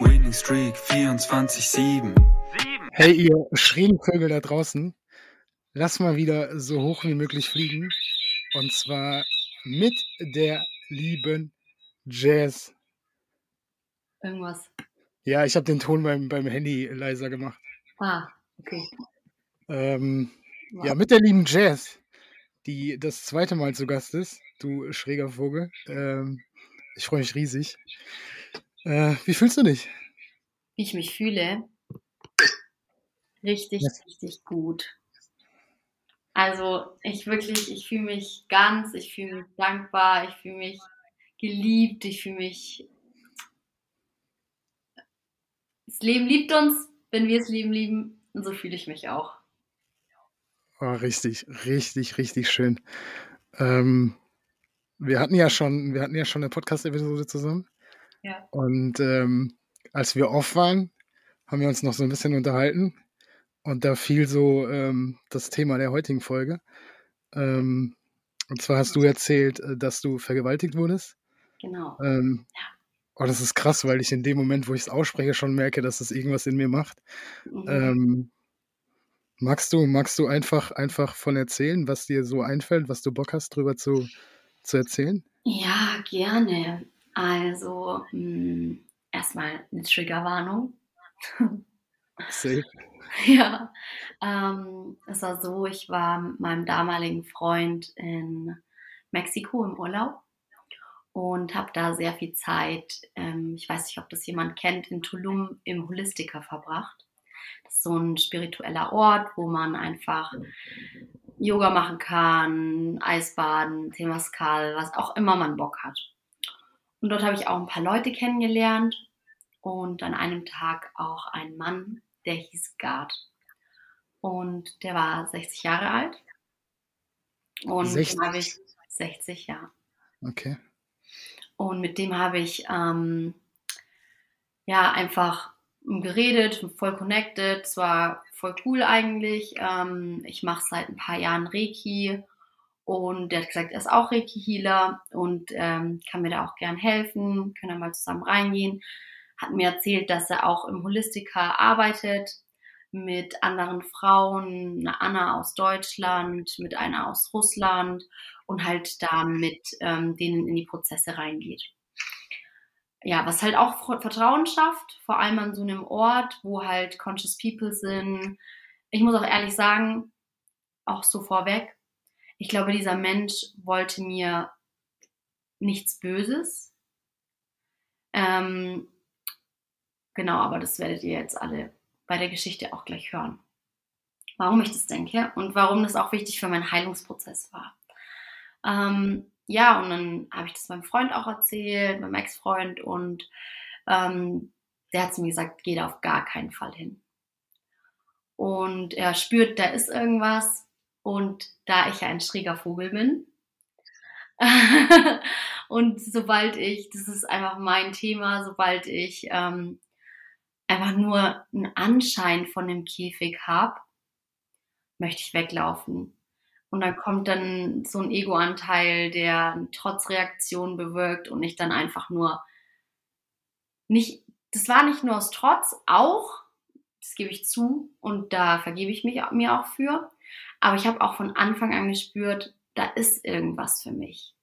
Winning Streak 24-7. Hey, ihr schrägen Vögel da draußen, lass mal wieder so hoch wie möglich fliegen. Und zwar mit der lieben Jazz. Irgendwas. Ja, ich habe den Ton beim, beim Handy leiser gemacht. Ah, okay. Ähm, Wow. ja, mit der lieben Jazz, die das zweite Mal zu Gast ist. Du schräger Vogel. Ähm, ich freue mich riesig. Äh, wie fühlst du dich? Wie ich mich fühle. Richtig, Yes. richtig gut. Also ich wirklich, ich fühle mich ganz, ich fühle mich dankbar, ich fühle mich geliebt, ich fühle mich. Das Leben liebt uns, wenn wir das Leben lieben, und so fühle ich mich auch. Oh, richtig, richtig, richtig schön. Ähm, wir hatten ja schon, wir hatten ja schon eine Podcast-Episode zusammen. Ja. Und ähm, als wir off waren, haben wir uns noch so ein bisschen unterhalten. Und da fiel so ähm, das Thema der heutigen Folge. Ähm, und zwar hast du erzählt, äh, dass du vergewaltigt wurdest. Genau. Ähm, oh, das ist krass, weil ich in dem Moment, wo ich es ausspreche, schon merke, dass es irgendwas in mir macht. Mhm. Ähm, magst du, magst du einfach, einfach von erzählen, was dir so einfällt, was du Bock hast, drüber zu, zu erzählen? Ja, gerne. Also, mh, erstmal eine Triggerwarnung. Safe. Ja, ähm, es war so, ich war mit meinem damaligen Freund in Mexiko im Urlaub und habe da sehr viel Zeit, ähm, ich weiß nicht, ob das jemand kennt, in Tulum im Holistica verbracht. Das ist so ein spiritueller Ort, wo man einfach Yoga machen kann, Eisbaden, Temazcal, was auch immer man Bock hat. Und dort habe ich auch ein paar Leute kennengelernt und an einem Tag auch einen Mann, der hieß Gard. Und der war 60 Jahre alt. Und 60? den habe ich 60, ja. Okay. Und mit dem habe ich ähm, ja einfach geredet, voll connected. Es war voll cool eigentlich. Ähm, ich mache seit ein paar Jahren Reiki und der hat gesagt, er ist auch Reiki-Healer und ähm, kann mir da auch gern helfen. Können wir mal zusammen reingehen. Hat mir erzählt, dass er auch im Holistika arbeitet mit anderen Frauen, eine Anna aus Deutschland, mit einer aus Russland und halt da mit ähm, denen in die Prozesse reingeht. Ja, was halt auch Ver- Vertrauen schafft, vor allem an so einem Ort, wo halt conscious people sind. Ich muss auch ehrlich sagen, auch so vorweg, ich glaube, dieser Mensch wollte mir nichts Böses. Ähm, genau, aber das werdet ihr jetzt alle bei der Geschichte auch gleich hören. Warum ich das denke und warum das auch wichtig für meinen Heilungsprozess war. Ähm, ja, und dann habe ich das meinem Freund auch erzählt, meinem Ex-Freund, und ähm, der hat zu mir gesagt, geh da auf gar keinen Fall hin. Und er spürt, da ist irgendwas. Und da ich ja ein schräger Vogel bin, und sobald ich, das ist einfach mein Thema, sobald ich ähm, einfach nur einen Anschein von dem Käfig habe, möchte ich weglaufen. Und dann kommt dann so ein Ego-Anteil, der eine Trotzreaktion bewirkt und ich dann einfach nur nicht, das war nicht nur aus Trotz, auch, das gebe ich zu und da vergebe ich mich, mir auch für, aber ich habe auch von Anfang an gespürt, da ist irgendwas für mich.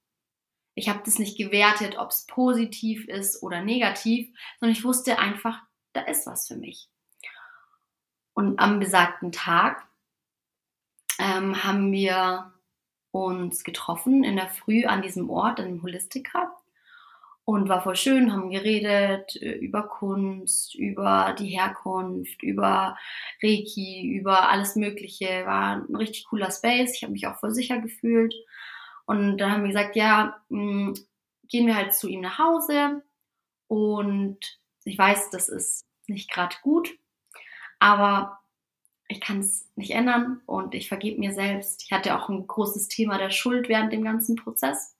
Ich habe das nicht gewertet, ob es positiv ist oder negativ, sondern ich wusste einfach, da ist was für mich. Und am besagten Tag ähm, haben wir uns getroffen in der Früh an diesem Ort, in dem Holistiker. Und war voll schön, haben geredet äh, über Kunst, über die Herkunft, über Reiki, über alles Mögliche. War ein richtig cooler Space. Ich habe mich auch voll sicher gefühlt. Und dann haben wir gesagt, ja, mh, hm, gehen wir halt zu ihm nach Hause. Und ich weiß, das ist nicht gerade gut, aber ich kann es nicht ändern und ich vergebe mir selbst. Ich hatte auch ein großes Thema der Schuld während dem ganzen Prozess,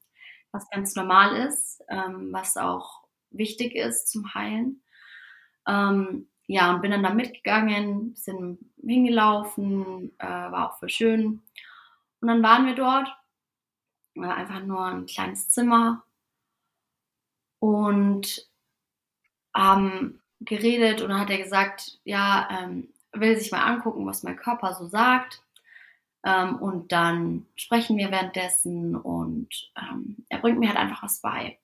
was ganz normal ist, ähm, was auch wichtig ist zum Heilen. Ähm, ja, und bin dann da mitgegangen, sind hingelaufen, äh, war auch voll schön. Und dann waren wir dort, war einfach nur ein kleines Zimmer und haben geredet und dann hat er gesagt, ja, ähm, will sich mal angucken, was mein Körper so sagt. Ähm, und dann sprechen wir währenddessen und ähm, er bringt mir halt einfach was bei.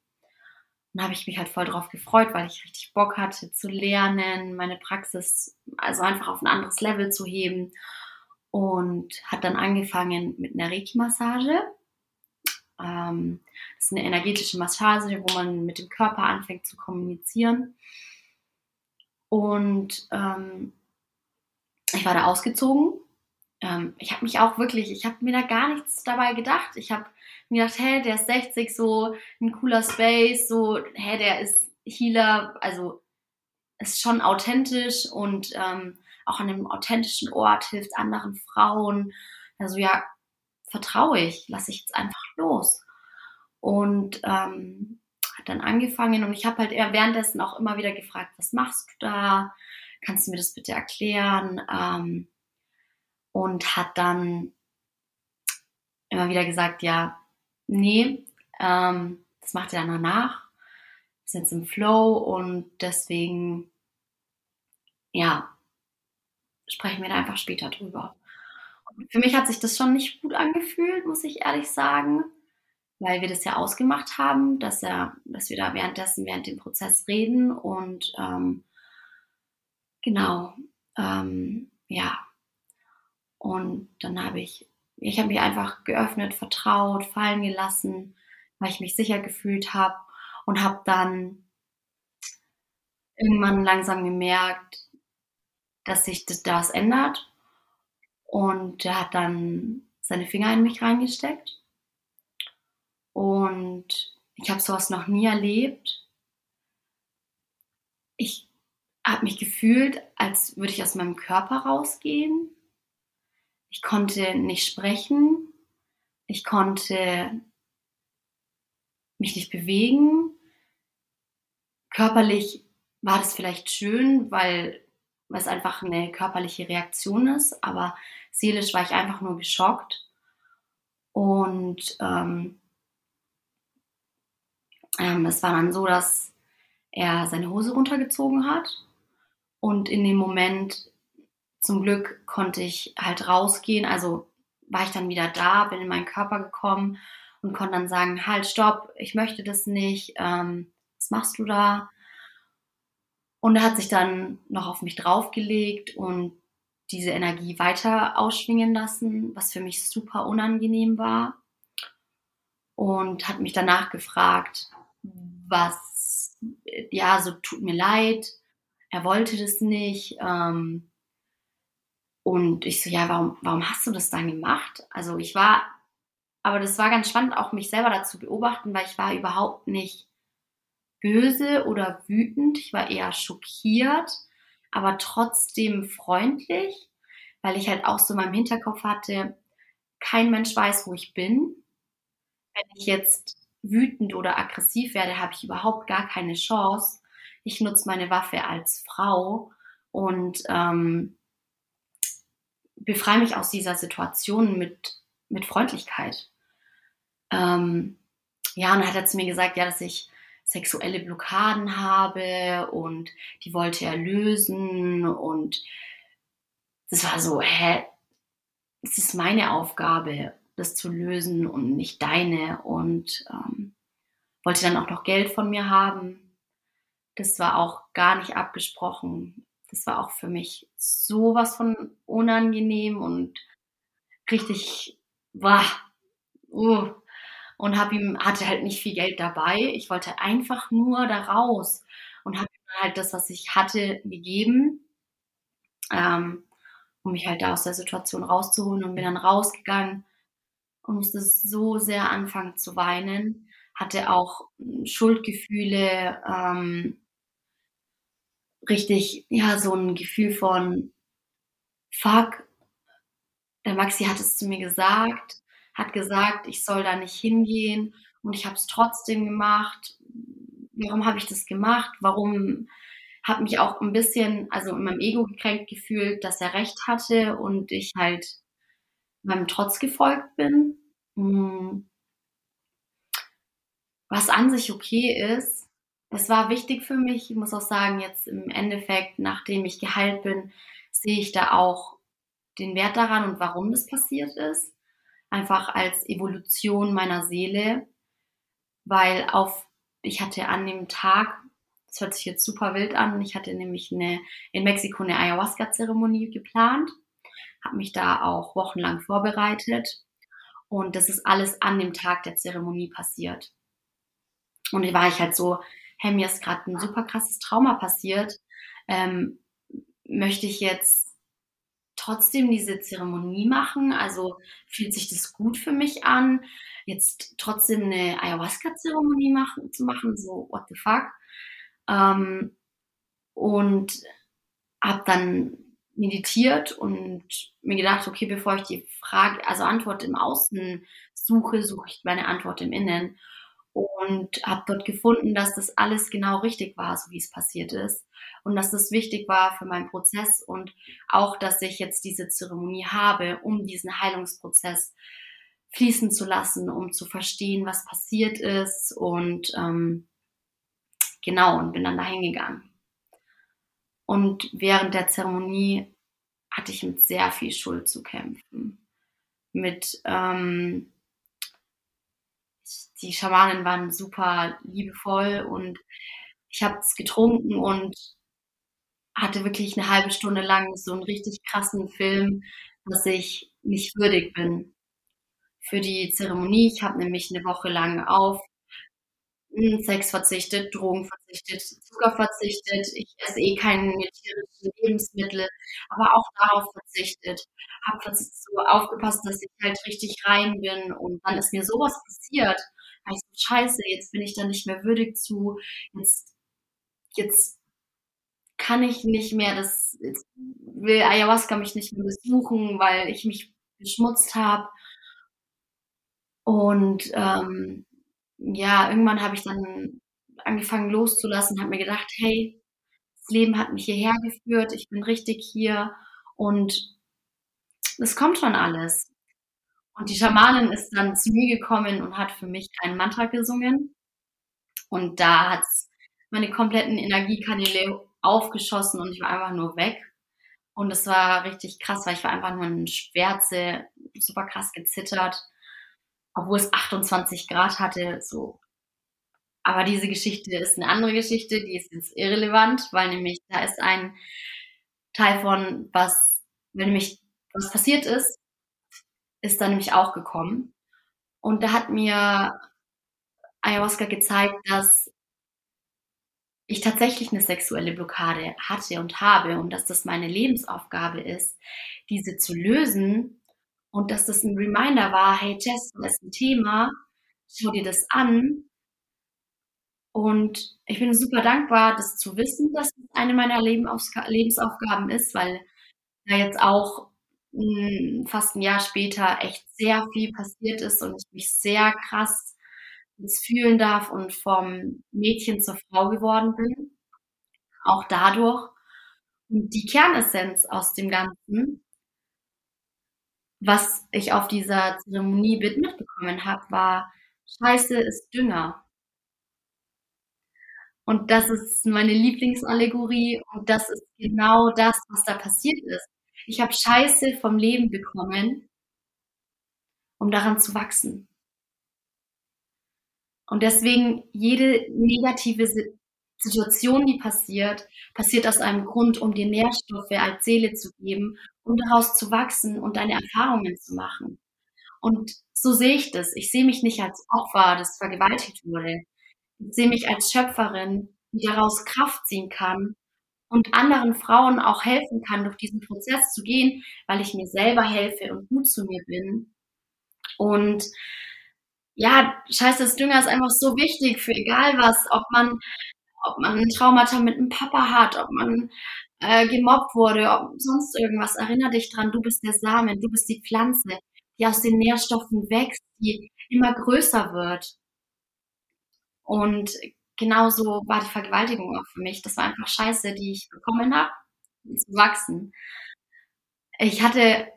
Dann habe ich mich halt voll drauf gefreut, weil ich richtig Bock hatte zu lernen, meine Praxis also einfach auf ein anderes Level zu heben. Und hat dann angefangen mit einer Reiki-Massage. Ähm, das ist eine energetische Massage, wo man mit dem Körper anfängt zu kommunizieren. Und ähm, ich war da ausgezogen. Ähm, ich habe mich auch wirklich, ich habe mir da gar nichts dabei gedacht. Ich habe mir gedacht, hey, der ist 60, so ein cooler Space, so, hey, der ist Healer, also ist schon authentisch und ähm, auch an einem authentischen Ort hilft anderen Frauen. Also ja, vertraue ich, lasse ich jetzt einfach los. Und ähm, hat dann angefangen und ich habe halt eher währenddessen auch immer wieder gefragt, was machst du da? kannst du mir das bitte erklären? Ähm, und hat dann immer wieder gesagt, ja, nee, ähm, das macht er dann danach. Wir sind jetzt im Flow und deswegen, ja, sprechen wir da einfach später drüber. Und für mich hat sich das schon nicht gut angefühlt, muss ich ehrlich sagen, weil wir das ja ausgemacht haben, dass, er, dass wir da währenddessen, während dem Prozess reden und ähm, Genau. Ähm, ja. Und dann habe ich, ich habe mich einfach geöffnet, vertraut, fallen gelassen, weil ich mich sicher gefühlt habe und habe dann irgendwann langsam gemerkt, dass sich das, das ändert. Und er hat dann seine Finger in mich reingesteckt. Und ich habe sowas noch nie erlebt. Ich habe mich gefühlt, als würde ich aus meinem Körper rausgehen. Ich konnte nicht sprechen. Ich konnte mich nicht bewegen. Körperlich war das vielleicht schön, weil, es einfach eine körperliche Reaktion ist, aber seelisch war ich einfach nur geschockt. Und ähm, ähm, es war dann so, dass er seine Hose runtergezogen hat und in dem Moment, zum Glück, konnte ich halt rausgehen. Also war ich dann wieder da, bin in meinen Körper gekommen und konnte dann sagen, halt, stopp, ich möchte das nicht. Ähm, was machst du da? Und er hat sich dann noch auf mich draufgelegt und diese Energie weiter ausschwingen lassen, was für mich super unangenehm war. Und hat mich danach gefragt, was, ja, so tut mir leid, er wollte das nicht. Ähm, und ich so, ja, warum, warum hast du das dann gemacht? Also ich war, aber das war ganz spannend, auch mich selber dazu beobachten, weil ich war überhaupt nicht böse oder wütend. Ich war eher schockiert, aber trotzdem freundlich, weil ich halt auch so in meinem Hinterkopf hatte, kein Mensch weiß, wo ich bin. Wenn ich jetzt wütend oder aggressiv werde, habe ich überhaupt gar keine Chance ich nutze meine Waffe als Frau und ähm, befreie mich aus dieser Situation mit, mit Freundlichkeit. Ähm, ja, und dann hat er zu mir gesagt, ja, dass ich sexuelle Blockaden habe und die wollte er lösen und das war so, hä, es ist meine Aufgabe, das zu lösen und nicht deine und ähm, wollte dann auch noch Geld von mir haben das war auch gar nicht abgesprochen. Das war auch für mich sowas von unangenehm und richtig, boah, uh, und hab ihm, hatte halt nicht viel Geld dabei. Ich wollte einfach nur da raus und habe ihm halt das, was ich hatte, gegeben, ähm, um mich halt da aus der Situation rauszuholen und bin dann rausgegangen und musste so sehr anfangen zu weinen, hatte auch Schuldgefühle, ähm, richtig, ja, so ein Gefühl von, fuck, der Maxi hat es zu mir gesagt, hat gesagt, ich soll da nicht hingehen und ich habe es trotzdem gemacht. Warum habe ich das gemacht? Warum habe mich auch ein bisschen, also in meinem Ego gekränkt gefühlt, dass er recht hatte und ich halt meinem Trotz gefolgt bin. Hm. Was an sich okay ist, es war wichtig für mich. Ich muss auch sagen, jetzt im Endeffekt, nachdem ich geheilt bin, sehe ich da auch den Wert daran und warum das passiert ist. Einfach als Evolution meiner Seele, weil auf, ich hatte an dem Tag, das hört sich jetzt super wild an, ich hatte nämlich eine, in Mexiko eine Ayahuasca-Zeremonie geplant, habe mich da auch wochenlang vorbereitet und das ist alles an dem Tag der Zeremonie passiert. Und da war ich halt so, hey, mir ist gerade ein super krasses Trauma passiert. Ähm, möchte ich jetzt trotzdem diese Zeremonie machen? Also fühlt sich das gut für mich an, jetzt trotzdem eine Ayahuasca-Zeremonie machen, zu machen? So, what the fuck? Ähm, und habe dann meditiert und mir gedacht, okay, bevor ich die Frage, also Antwort im Außen suche, suche ich meine Antwort im Innen und habe dort gefunden, dass das alles genau richtig war, so wie es passiert ist und dass das wichtig war für meinen Prozess und auch, dass ich jetzt diese Zeremonie habe, um diesen Heilungsprozess fließen zu lassen, um zu verstehen, was passiert ist und ähm, genau und bin dann dahin gegangen. Und während der Zeremonie hatte ich mit sehr viel Schuld zu kämpfen, mit ähm, die Schamanen waren super liebevoll und ich habe es getrunken und hatte wirklich eine halbe Stunde lang so einen richtig krassen Film, dass ich nicht würdig bin für die Zeremonie. Ich habe nämlich eine Woche lang auf Sex verzichtet, Drogen verzichtet, Zucker verzichtet. Ich esse eh keine tierischen Lebensmittel, aber auch darauf verzichtet. Habe so aufgepasst, dass ich halt richtig rein bin. Und dann ist mir sowas passiert. Da ich so, scheiße, jetzt bin ich da nicht mehr würdig zu. Jetzt, jetzt kann ich nicht mehr, das jetzt will Ayahuasca mich nicht mehr besuchen, weil ich mich beschmutzt habe. Und ähm, ja, irgendwann habe ich dann angefangen loszulassen, habe mir gedacht, hey, das Leben hat mich hierher geführt, ich bin richtig hier und es kommt schon alles. Und die Schamanin ist dann zu mir gekommen und hat für mich ein Mantra gesungen. Und da hat meine kompletten Energiekanäle aufgeschossen und ich war einfach nur weg. Und es war richtig krass, weil ich war einfach nur in Schwärze, super krass gezittert obwohl es 28 Grad hatte, so. Aber diese Geschichte ist eine andere Geschichte, die ist jetzt irrelevant, weil nämlich da ist ein Teil von, was, wenn nämlich was passiert ist, ist dann nämlich auch gekommen. Und da hat mir Ayahuasca gezeigt, dass ich tatsächlich eine sexuelle Blockade hatte und habe und dass das meine Lebensaufgabe ist, diese zu lösen und dass das ein Reminder war, hey Jess, das ist ein Thema, schau dir das an. Und ich bin super dankbar, das zu wissen, dass es eine meiner Lebensaufgaben ist, weil da jetzt auch hm, fast ein Jahr später echt sehr viel passiert ist und ich mich sehr krass fühlen darf und vom Mädchen zur Frau geworden bin. Auch dadurch. Und die Kernessenz aus dem Ganzen was ich auf dieser Zeremonie mitbekommen habe, war, Scheiße ist Dünger. Und das ist meine Lieblingsallegorie und das ist genau das, was da passiert ist. Ich habe Scheiße vom Leben bekommen, um daran zu wachsen. Und deswegen jede negative Situation, die passiert, passiert aus einem Grund, um dir Nährstoffe als Seele zu geben um daraus zu wachsen und deine Erfahrungen zu machen. Und so sehe ich das. Ich sehe mich nicht als Opfer, das vergewaltigt wurde. Ich sehe mich als Schöpferin, die daraus Kraft ziehen kann und anderen Frauen auch helfen kann, durch diesen Prozess zu gehen, weil ich mir selber helfe und gut zu mir bin. Und ja, scheiße, das Dünger ist einfach so wichtig für egal was, ob man, ob man ein Traumata mit einem Papa hat, ob man äh, gemobbt wurde, ob sonst irgendwas. Erinner dich dran, du bist der Samen, du bist die Pflanze, die aus den Nährstoffen wächst, die immer größer wird. Und genauso war die Vergewaltigung auch für mich. Das war einfach Scheiße, die ich bekommen habe, zu wachsen. Ich hatte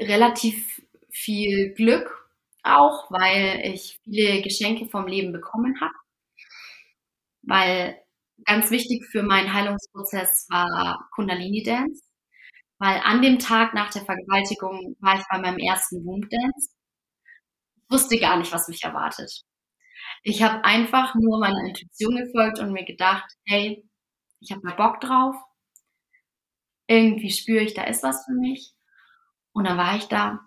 relativ viel Glück auch, weil ich viele Geschenke vom Leben bekommen habe. Weil ganz wichtig für meinen Heilungsprozess war Kundalini Dance. Weil an dem Tag nach der Vergewaltigung war ich bei meinem ersten Womb Dance. Ich wusste gar nicht, was mich erwartet. Ich habe einfach nur meiner Intuition gefolgt und mir gedacht, hey, ich habe mal Bock drauf. Irgendwie spüre ich, da ist was für mich. Und dann war ich da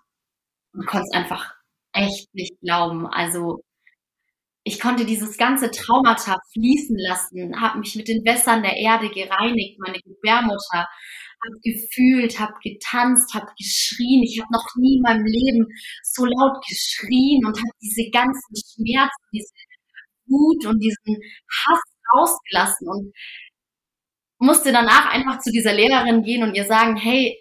und konnte es einfach echt nicht glauben. Also ich konnte dieses ganze Traumata fließen lassen, habe mich mit den Wässern der Erde gereinigt, meine Gebärmutter, habe gefühlt, habe getanzt, habe geschrien. Ich habe noch nie in meinem Leben so laut geschrien und habe diese ganzen Schmerzen, diese Wut und diesen Hass rausgelassen und musste danach einfach zu dieser Lehrerin gehen und ihr sagen, hey,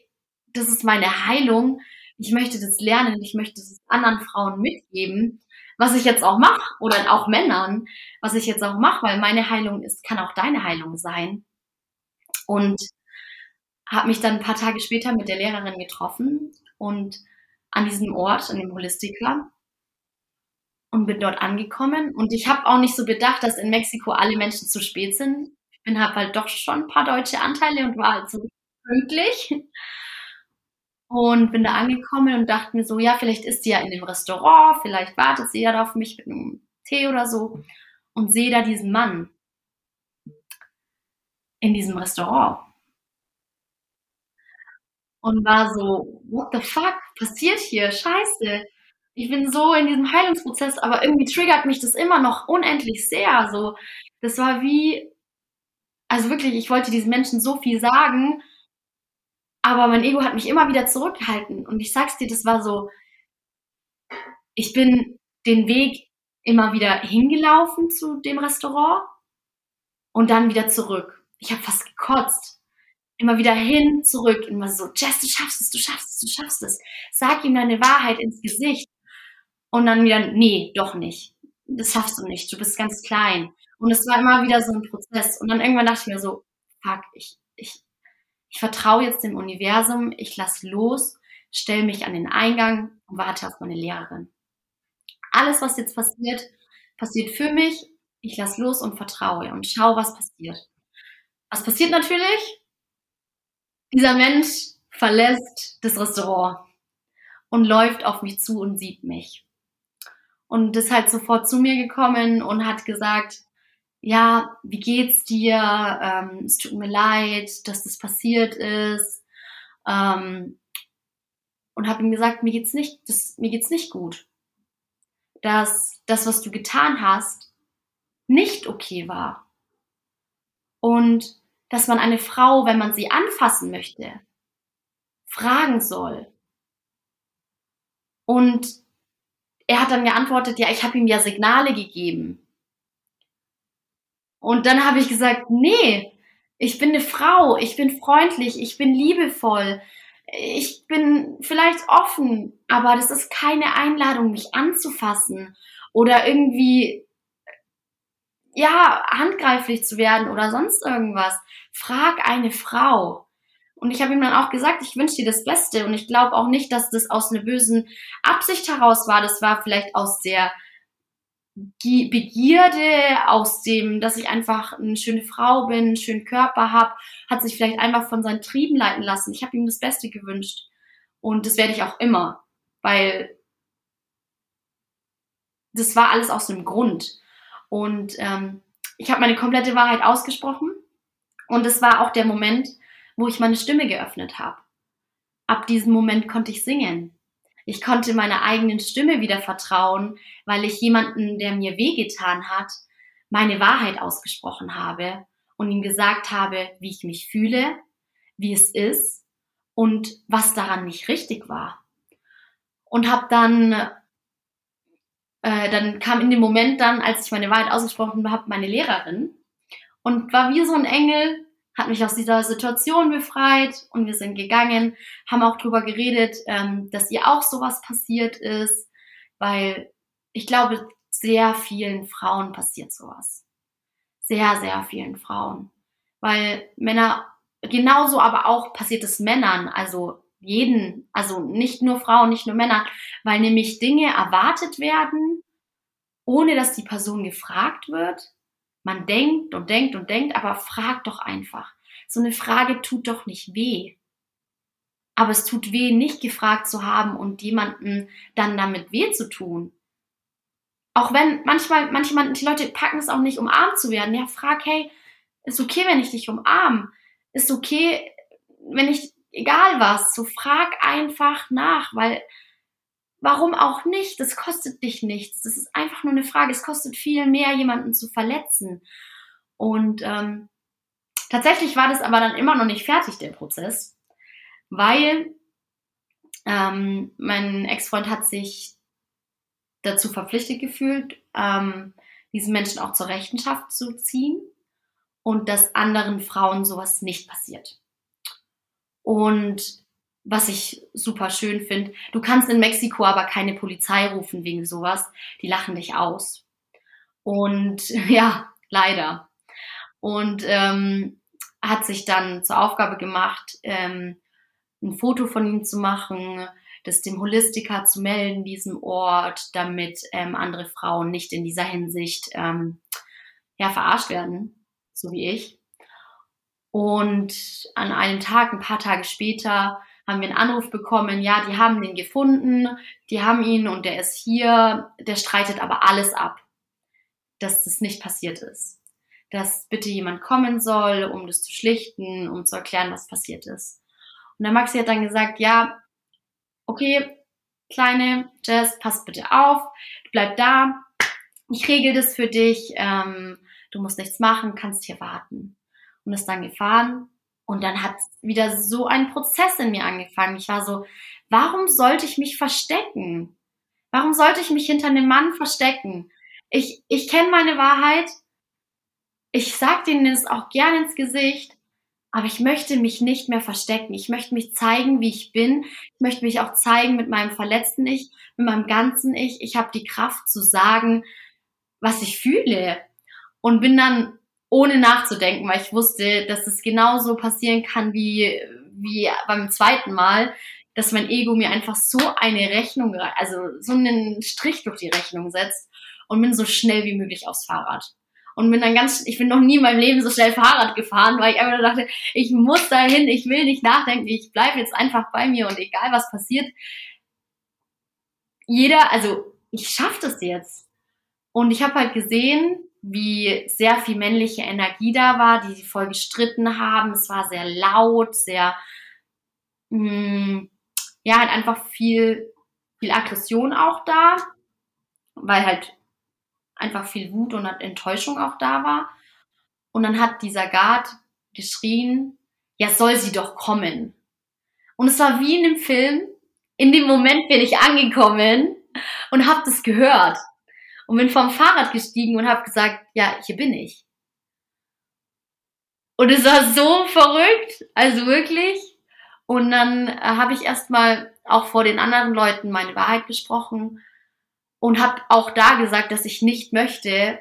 das ist meine Heilung. Ich möchte das lernen. Ich möchte es anderen Frauen mitgeben, was ich jetzt auch mache oder auch Männern, was ich jetzt auch mache, weil meine Heilung ist, kann auch deine Heilung sein. Und habe mich dann ein paar Tage später mit der Lehrerin getroffen und an diesem Ort, an dem Holistiker und bin dort angekommen. Und ich habe auch nicht so bedacht, dass in Mexiko alle Menschen zu spät sind. Ich bin habe halt doch schon ein paar deutsche Anteile und war halt so pünktlich. Und bin da angekommen und dachte mir so, ja, vielleicht ist sie ja in dem Restaurant, vielleicht wartet sie ja da auf mich mit einem Tee oder so. Und sehe da diesen Mann in diesem Restaurant und war so, what the fuck passiert hier? Scheiße. Ich bin so in diesem Heilungsprozess, aber irgendwie triggert mich das immer noch unendlich sehr. So, das war wie, also wirklich, ich wollte diesen Menschen so viel sagen, aber mein Ego hat mich immer wieder zurückgehalten. Und ich sag's dir, das war so, ich bin den Weg immer wieder hingelaufen zu dem Restaurant und dann wieder zurück. Ich habe fast gekotzt immer wieder hin, zurück, immer so, Jess, du schaffst es, du schaffst es, du schaffst es. Sag ihm deine Wahrheit ins Gesicht. Und dann wieder, nee, doch nicht. Das schaffst du nicht, du bist ganz klein. Und es war immer wieder so ein Prozess. Und dann irgendwann dachte ich mir so, fuck, ich, ich, ich vertraue jetzt dem Universum, ich lass los, stell mich an den Eingang und warte auf meine Lehrerin. Alles, was jetzt passiert, passiert für mich. Ich lass los und vertraue und schau, was passiert. Was passiert natürlich? Dieser Mensch verlässt das Restaurant und läuft auf mich zu und sieht mich. Und ist halt sofort zu mir gekommen und hat gesagt, ja, wie geht's dir? Ähm, es tut mir leid, dass das passiert ist. Ähm, und habe ihm gesagt, mir geht's nicht, das, mir geht's nicht gut. Dass das, was du getan hast, nicht okay war. Und dass man eine Frau, wenn man sie anfassen möchte, fragen soll. Und er hat dann geantwortet, ja, ich habe ihm ja Signale gegeben. Und dann habe ich gesagt, nee, ich bin eine Frau, ich bin freundlich, ich bin liebevoll, ich bin vielleicht offen, aber das ist keine Einladung, mich anzufassen oder irgendwie ja, handgreiflich zu werden oder sonst irgendwas. Frag eine Frau. Und ich habe ihm dann auch gesagt, ich wünsche dir das Beste. Und ich glaube auch nicht, dass das aus einer bösen Absicht heraus war. Das war vielleicht aus der Begierde, aus dem, dass ich einfach eine schöne Frau bin, einen schönen Körper habe, hat sich vielleicht einfach von seinen Trieben leiten lassen. Ich habe ihm das Beste gewünscht. Und das werde ich auch immer, weil das war alles aus einem Grund. Und ähm, ich habe meine komplette Wahrheit ausgesprochen und es war auch der Moment, wo ich meine Stimme geöffnet habe. Ab diesem Moment konnte ich singen. Ich konnte meiner eigenen Stimme wieder vertrauen, weil ich jemanden, der mir wehgetan hat, meine Wahrheit ausgesprochen habe und ihm gesagt habe, wie ich mich fühle, wie es ist und was daran nicht richtig war. Und habe dann, äh, dann kam in dem Moment dann, als ich meine Wahrheit ausgesprochen habe, meine Lehrerin und war wie so ein Engel, hat mich aus dieser Situation befreit und wir sind gegangen, haben auch drüber geredet, ähm, dass ihr auch sowas passiert ist, weil ich glaube, sehr vielen Frauen passiert sowas. Sehr, sehr vielen Frauen. Weil Männer, genauso aber auch passiert es Männern, also jeden, also nicht nur Frauen, nicht nur Männer, weil nämlich Dinge erwartet werden, ohne dass die Person gefragt wird. Man denkt und denkt und denkt, aber fragt doch einfach. So eine Frage tut doch nicht weh. Aber es tut weh, nicht gefragt zu haben und jemanden dann damit weh zu tun. Auch wenn manchmal, manchmal, die Leute packen es auch nicht, umarmt zu werden. Ja, frag, hey, ist okay, wenn ich dich umarm. Ist okay, wenn ich, egal was, so frag einfach nach, weil warum auch nicht? Das kostet dich nichts. Das ist einfach nur eine Frage. Es kostet viel mehr, jemanden zu verletzen. Und ähm, tatsächlich war das aber dann immer noch nicht fertig, der Prozess, weil ähm, mein Ex-Freund hat sich dazu verpflichtet gefühlt, ähm, diesen Menschen auch zur Rechenschaft zu ziehen und dass anderen Frauen sowas nicht passiert. Und was ich super schön finde, du kannst in Mexiko aber keine Polizei rufen wegen sowas. Die lachen dich aus. Und ja, leider. Und ähm, hat sich dann zur Aufgabe gemacht, ähm, ein Foto von ihm zu machen, das dem Holistiker zu melden, diesem Ort, damit ähm, andere Frauen nicht in dieser Hinsicht ähm, ja, verarscht werden, so wie ich. Und an einem Tag, ein paar Tage später, haben wir einen Anruf bekommen, ja, die haben den gefunden, die haben ihn und der ist hier, der streitet aber alles ab, dass das nicht passiert ist. Dass bitte jemand kommen soll, um das zu schlichten, um zu erklären, was passiert ist. Und der Maxi hat dann gesagt, ja, okay, kleine Jess, pass bitte auf, bleib da, ich regel das für dich, ähm, du musst nichts machen, kannst hier warten. Und ist dann gefahren und dann hat wieder so ein Prozess in mir angefangen. Ich war so, warum sollte ich mich verstecken? Warum sollte ich mich hinter einem Mann verstecken? Ich, ich kenne meine Wahrheit. Ich sag denen das auch gerne ins Gesicht. Aber ich möchte mich nicht mehr verstecken. Ich möchte mich zeigen, wie ich bin. Ich möchte mich auch zeigen mit meinem verletzten Ich, mit meinem ganzen Ich. Ich habe die Kraft zu sagen, was ich fühle. Und bin dann ohne nachzudenken, weil ich wusste, dass es genauso passieren kann wie, wie beim zweiten Mal, dass mein Ego mir einfach so eine Rechnung, also so einen Strich durch die Rechnung setzt und bin so schnell wie möglich aufs Fahrrad und bin dann ganz, ich bin noch nie in meinem Leben so schnell Fahrrad gefahren, weil ich einfach dachte, ich muss dahin, ich will nicht nachdenken, ich bleibe jetzt einfach bei mir und egal was passiert, jeder, also ich schaffe das jetzt. Und ich habe halt gesehen, wie sehr viel männliche Energie da war, die sie voll gestritten haben. Es war sehr laut, sehr, mh, hm, ja, halt einfach viel, viel Aggression auch da, weil halt einfach viel Wut und Enttäuschung auch da war. Und dann hat dieser Guard geschrien, ja, soll sie doch kommen. Und es war wie in dem Film. In dem Moment bin ich angekommen und habe das gehört und bin vom Fahrrad gestiegen und habe gesagt, ja, hier bin ich. Und es war so verrückt, also wirklich. Und dann äh, habe ich erstmal auch vor den anderen Leuten meine Wahrheit gesprochen und habe auch da gesagt, dass ich nicht möchte,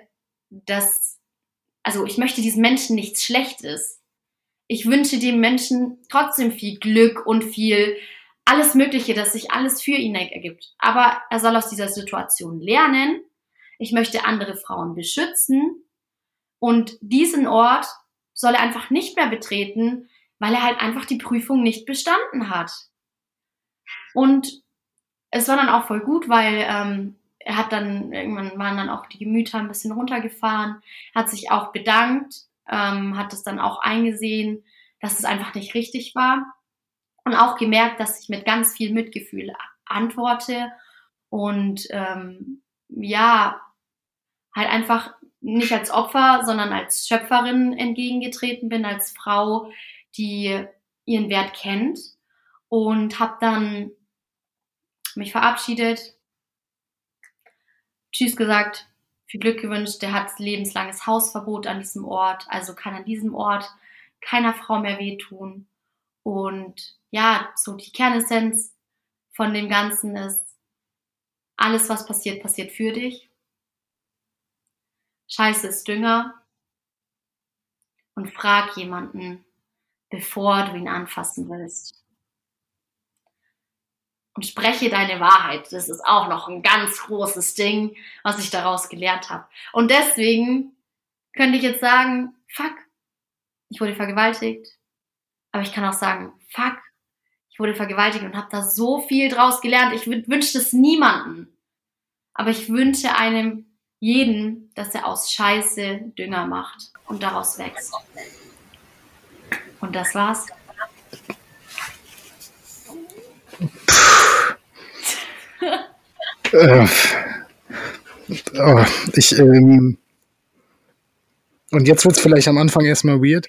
dass, also ich möchte diesen Menschen nichts Schlechtes. Ich wünsche dem Menschen trotzdem viel Glück und viel alles Mögliche, dass sich alles für ihn ergibt. Aber er soll aus dieser Situation lernen. Ich möchte andere Frauen beschützen und diesen Ort soll er einfach nicht mehr betreten, weil er halt einfach die Prüfung nicht bestanden hat. Und es war dann auch voll gut, weil ähm, er hat dann, irgendwann waren dann auch die Gemüter ein bisschen runtergefahren, hat sich auch bedankt, ähm, hat es dann auch eingesehen, dass es einfach nicht richtig war und auch gemerkt, dass ich mit ganz viel Mitgefühl antworte und ähm, ja, halt einfach nicht als Opfer, sondern als Schöpferin entgegengetreten bin, als Frau, die ihren Wert kennt und habe dann mich verabschiedet, Tschüss gesagt, viel Glück gewünscht. Der hat lebenslanges Hausverbot an diesem Ort, also kann an diesem Ort keiner Frau mehr wehtun. Und ja, so die Kernessenz von dem Ganzen ist, alles, was passiert, passiert für dich. Scheiße ist Dünger. Und frag jemanden, bevor du ihn anfassen willst. Und spreche deine Wahrheit. Das ist auch noch ein ganz großes Ding, was ich daraus gelernt habe. Und deswegen könnte ich jetzt sagen, fuck, ich wurde vergewaltigt. Aber ich kann auch sagen, fuck, ich wurde vergewaltigt und habe da so viel draus gelernt. Ich wünsche es niemanden. Aber ich wünsche einem jeden, dass er aus Scheiße Dünger macht und daraus wächst. Und das war's. äh, oh, ich, ähm, und jetzt wird es vielleicht am Anfang erstmal weird.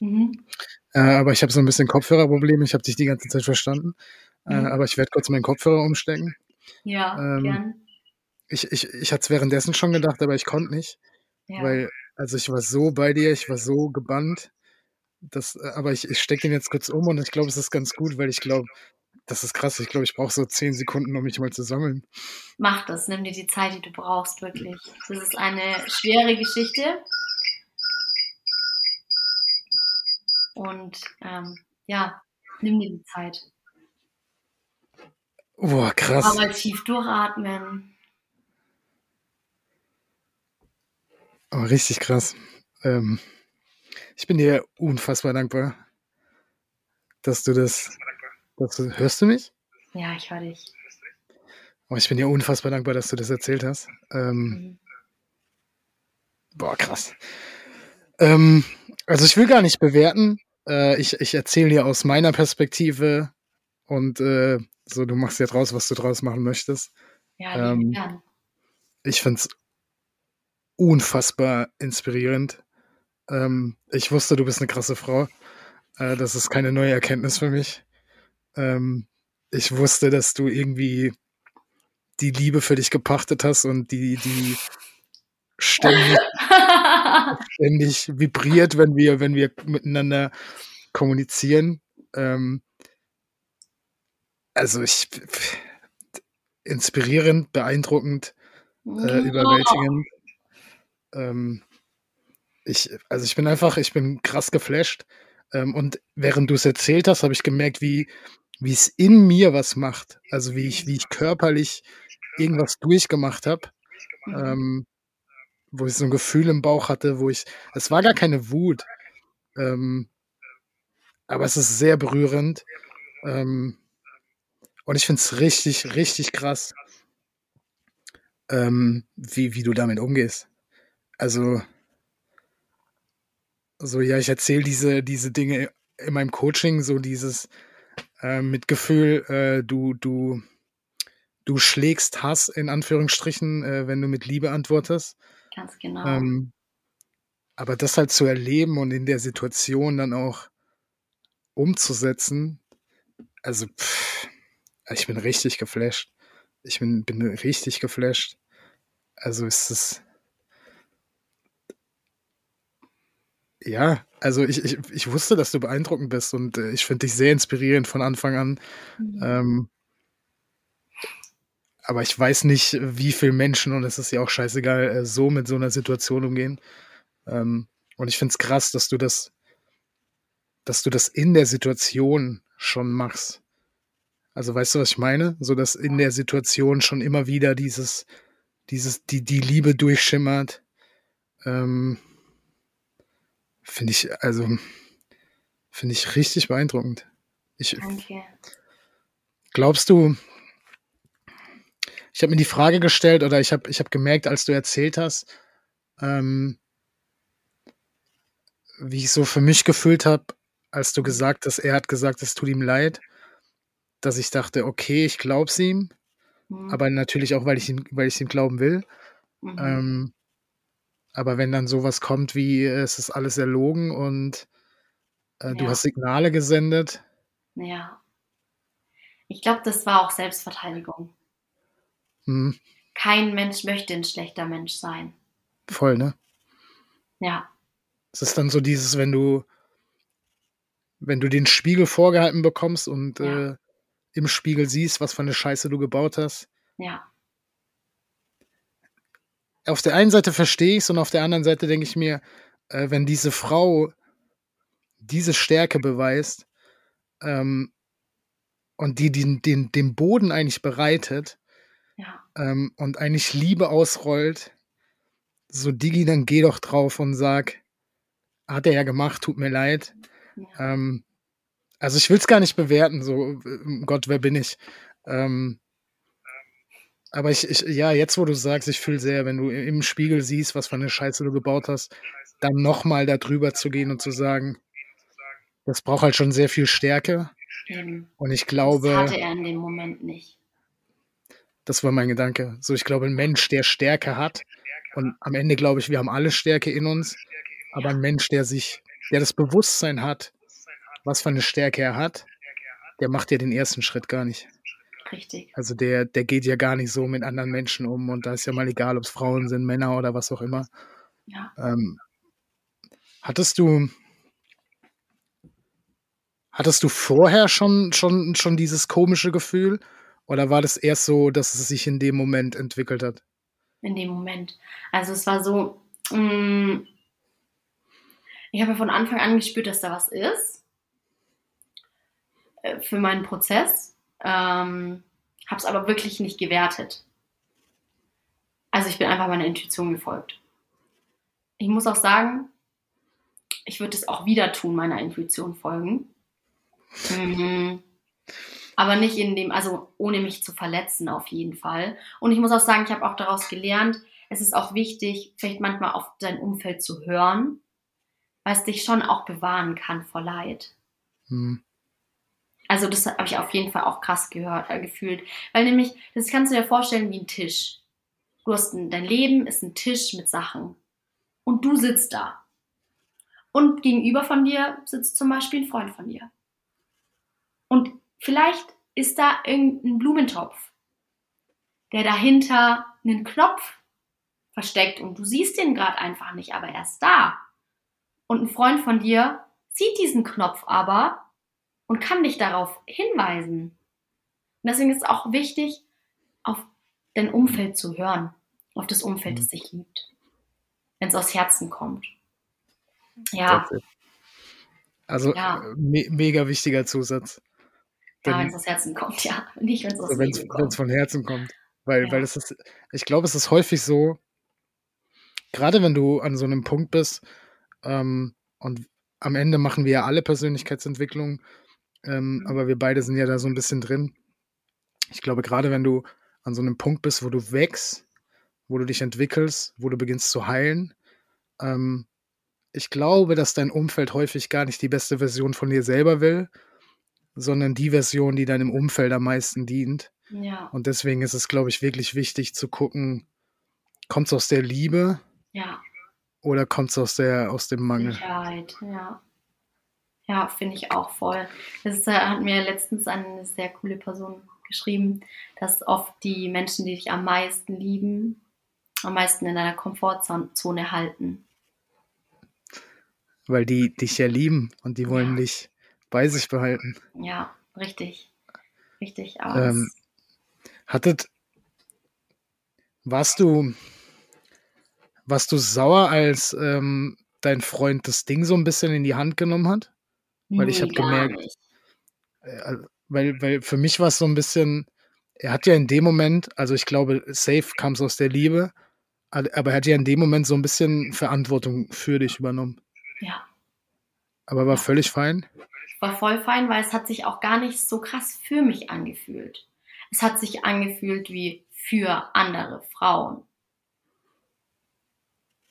Mhm. Äh, aber ich habe so ein bisschen Kopfhörerprobleme. Ich habe dich die ganze Zeit verstanden. Äh, mhm. Äh, aber ich werde kurz meinen Kopfhörer umstecken. Ja, ähm, gern. Ich, ich, ich hatte es währenddessen schon gedacht, aber ich konnte nicht. Ja. Weil, also ich war so bei dir, ich war so gebannt. Das, äh, aber ich, ich stecke ihn jetzt kurz um und ich glaube, es ist ganz gut, weil ich glaube, das ist krass. Ich glaube, ich brauche so zehn Sekunden, um mich mal zu sammeln. Mach das, nimm dir die Zeit, die du brauchst, wirklich. Das ist eine schwere Geschichte. Und ähm, ja, nimm dir die Zeit. Boah, krass. Aber tief durchatmen. Oh, richtig krass. Ähm, ich bin dir unfassbar dankbar, dass du das. Dass du, hörst du mich? Ja, ich höre dich. Oh, ich bin dir unfassbar dankbar, dass du das erzählt hast. Ähm, mhm. Boah, krass. Ähm, also ich will gar nicht bewerten, äh, ich ich erzähle dir aus meiner Perspektive und äh, so, du machst ja draus, was du draus machen möchtest. Ja, ähm, gern. Ich finde es unfassbar inspirierend. Ähm, ich wusste, du bist eine krasse Frau. Äh, das ist keine neue Erkenntnis für mich. Ähm, ich wusste, dass du irgendwie die Liebe für dich gepachtet hast und die, die ständig, ständig vibriert, wenn wir, wenn wir miteinander kommunizieren. Ähm, also ich inspirierend, beeindruckend, äh, überwältigend. Ähm, ich, also ich bin einfach, ich bin krass geflasht. Ähm, und während du es erzählt hast, habe ich gemerkt, wie, es in mir was macht. Also wie ich, wie ich körperlich irgendwas durchgemacht habe. Ähm, wo ich so ein Gefühl im Bauch hatte, wo ich, es war gar keine Wut, ähm, aber es ist sehr berührend. Ähm, und ich finde es richtig, richtig krass, ähm, wie, wie du damit umgehst. Also, so ja, ich erzähle diese, diese Dinge in meinem Coaching, so dieses äh, Mitgefühl, äh, du, du, du schlägst Hass in Anführungsstrichen, äh, wenn du mit Liebe antwortest. Ganz genau. Ähm, aber das halt zu erleben und in der Situation dann auch umzusetzen, also pff, ich bin richtig geflasht. Ich bin, bin richtig geflasht. Also ist es. Ja, also ich, ich, ich wusste, dass du beeindruckend bist und äh, ich finde dich sehr inspirierend von Anfang an. Mhm. Ähm, aber ich weiß nicht, wie viele Menschen, und es ist ja auch scheißegal, äh, so mit so einer Situation umgehen. Ähm, und ich finde es krass, dass du das, dass du das in der Situation schon machst. Also weißt du, was ich meine? So dass in der Situation schon immer wieder dieses, dieses, die, die Liebe durchschimmert. Ähm, finde ich, also, finde ich richtig beeindruckend. Ich, Danke. Glaubst du, ich habe mir die Frage gestellt oder ich habe ich hab gemerkt, als du erzählt hast, ähm, wie ich so für mich gefühlt habe, als du gesagt hast, er hat gesagt, es tut ihm leid, dass ich dachte, okay, ich glaub's ihm, Mhm. aber natürlich auch, weil ich ihm, weil ich ihm glauben will. Mhm. Ähm, aber wenn dann sowas kommt wie, äh, es ist alles erlogen und äh, du Ja. hast Signale gesendet, ja. Ich glaube, das war auch Selbstverteidigung. hm, Kein Mensch möchte ein schlechter Mensch sein. voll, ne? Ja, Es ist dann so dieses, wenn du, wenn du den Spiegel vorgehalten bekommst und Ja. äh, im Spiegel siehst, was für eine Scheiße du gebaut hast. ja, Auf der einen Seite verstehe ich es und auf der anderen Seite denke ich mir, äh, wenn diese Frau diese Stärke beweist ähm, und die den, den, den Boden eigentlich bereitet ja, ähm, und eigentlich Liebe ausrollt, so Digi, dann geh doch drauf und sag, hat er ja gemacht, tut mir leid. ja. Ähm, also ich will es gar nicht bewerten, so äh, Gott, wer bin ich? Ähm, aber ich, ich, ja, jetzt wo du sagst, ich fühle sehr, wenn du im Spiegel siehst, was für eine Scheiße du gebaut hast, dann nochmal da drüber zu gehen und zu sagen, das braucht halt schon sehr viel Stärke. Eben. Und ich Das glaube, hatte er in dem Moment nicht. das war mein Gedanke. So, ich glaube, ein Mensch, der Stärke hat, und am Ende glaube ich, wir haben alle Stärke in uns, aber ein Mensch, der sich, der das Bewusstsein hat, was für eine Stärke er hat, der macht ja den ersten Schritt gar nicht. Richtig. Also der, der geht ja gar nicht so mit anderen Menschen um und da ist ja mal egal, ob es Frauen sind, Männer oder was auch immer. Ja. Ähm, hattest du hattest du vorher schon, schon, schon dieses komische Gefühl oder war das erst so, dass es sich in dem Moment entwickelt hat? in dem Moment. Also es war so, mh, ich habe ja von Anfang an gespürt, dass da was ist äh, für meinen Prozess, ähm, habe es aber wirklich nicht gewertet. Also ich bin einfach meiner Intuition gefolgt. Ich muss auch sagen, ich würde es auch wieder tun, meiner Intuition folgen. Mhm. Aber nicht in dem, also ohne mich zu verletzen auf jeden Fall. Und ich muss auch sagen, ich habe auch daraus gelernt, es ist auch wichtig, vielleicht manchmal auf dein Umfeld zu hören, weil es dich schon auch bewahren kann vor Leid. Hm. Also das habe ich auf jeden Fall auch krass gehört, äh, gefühlt. Weil nämlich, das kannst du dir vorstellen wie ein Tisch. Du hast ein, dein Leben ist ein Tisch mit Sachen. Und du sitzt da. Und gegenüber von dir sitzt zum Beispiel ein Freund von dir. Und vielleicht ist da irgendein Blumentopf, der dahinter einen Knopf versteckt und du siehst den gerade einfach nicht, aber er ist da. Und ein Freund von dir sieht diesen Knopf aber und kann dich darauf hinweisen. Und deswegen ist es auch wichtig, auf dein Umfeld zu hören, auf das Umfeld, das dich liebt, wenn es aus Herzen kommt. Ja. Also Ja. me mega wichtiger Zusatz. ja wenn es aus Herzen kommt, ja, nicht wenn es aus wenn Liebe kommt. es von Herzen kommt. Weil, Ja. weil es ist, ich glaube, es ist häufig so, gerade wenn du an so einem Punkt bist, ähm, und am Ende machen wir ja alle Persönlichkeitsentwicklung, ähm, Mhm. aber wir beide sind ja da so ein bisschen drin. Ich glaube, gerade wenn du an so einem Punkt bist, wo du wächst, wo du dich entwickelst, wo du beginnst zu heilen, ähm, ich glaube, dass dein Umfeld häufig gar nicht die beste Version von dir selber will, sondern die Version, die deinem Umfeld am meisten dient. Ja, Und deswegen ist es, glaube ich, wirklich wichtig zu gucken, kommt es aus der Liebe ja, oder kommt es aus, der, aus dem Mangel? Sicherheit, ja. Ja, finde ich auch voll. Das ist, äh, hat mir letztens eine sehr coole Person geschrieben, dass oft die Menschen, die dich am meisten lieben, am meisten in deiner Komfortzone halten. Weil die dich ja lieben und die wollen Ja. dich bei sich behalten. Ja, richtig. Richtig. Aber Ähm, Hattet, warst du, warst du sauer, als ähm, dein Freund das Ding so ein bisschen in die Hand genommen hat? Weil ich nee, hab gar gemerkt. Äh, weil, weil für mich war es so ein bisschen, er hat ja in dem Moment, also ich glaube, safe kam es aus der Liebe, aber er hat ja in dem Moment so ein bisschen Verantwortung für dich übernommen. Ja, Aber war völlig fein. war voll fein, weil es hat sich auch gar nicht so krass für mich angefühlt. Es hat sich angefühlt wie für andere Frauen.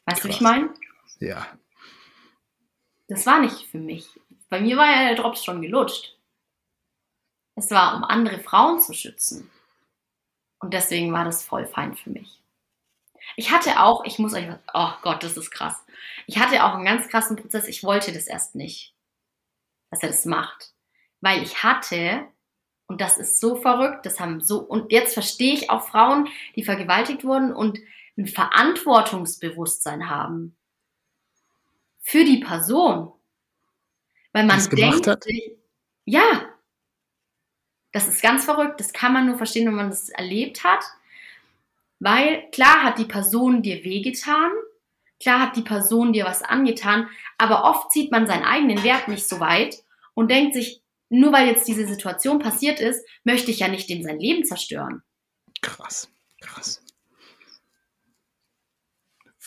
Weißt du, wie ich meine? Ja. Das war nicht für mich. Bei mir war ja der Drops schon gelutscht. Es war, um andere Frauen zu schützen. Und deswegen war das voll fein für mich. Ich hatte auch, ich muss euch was, oh Gott, das ist krass. Ich hatte auch einen ganz krassen Prozess. Ich wollte das erst nicht, dass er das macht. Weil ich hatte, und das ist so verrückt, das haben so, und jetzt verstehe ich auch Frauen, die vergewaltigt wurden und ein Verantwortungsbewusstsein haben. Für die Person. Weil man Das denkt, hat? ja, das ist ganz verrückt. Das kann man nur verstehen, wenn man das erlebt hat. Weil klar hat die Person dir wehgetan, klar hat die Person dir was angetan, aber oft sieht man seinen eigenen Wert nicht so weit und denkt sich, nur weil jetzt diese Situation passiert ist, möchte ich ja nicht dem sein Leben zerstören. Krass. Krass.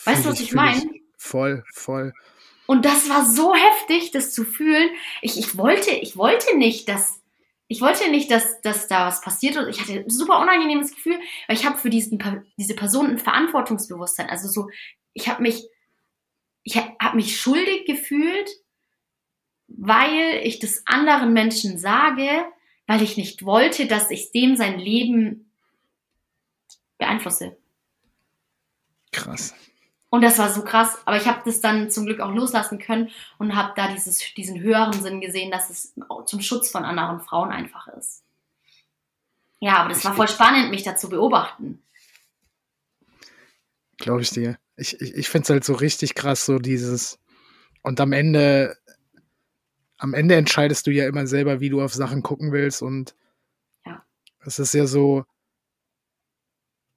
Weißt du, was ich meine? Voll, voll. Und das war so heftig, das zu fühlen. Ich, ich wollte, ich wollte nicht, dass, ich wollte nicht, dass, dass da was passiert und ich hatte ein super unangenehmes Gefühl, weil ich habe für diesen, diese Person ein Verantwortungsbewusstsein. Also so, ich habe mich, ich habe mich schuldig gefühlt, weil ich das anderen Menschen sage, weil ich nicht wollte, dass ich dem sein Leben beeinflusse. Krass. Und das war so krass. Aber ich habe das dann zum Glück auch loslassen können und habe da dieses, diesen höheren Sinn gesehen, dass es zum Schutz von anderen Frauen einfach ist. Ja, aber das war voll spannend, mich da zu beobachten. Glaube ich dir. Ich, ich, ich finde es halt so richtig krass, so dieses. Und am Ende, am Ende entscheidest du ja immer selber, wie du auf Sachen gucken willst. Und Ja. es ist ja so.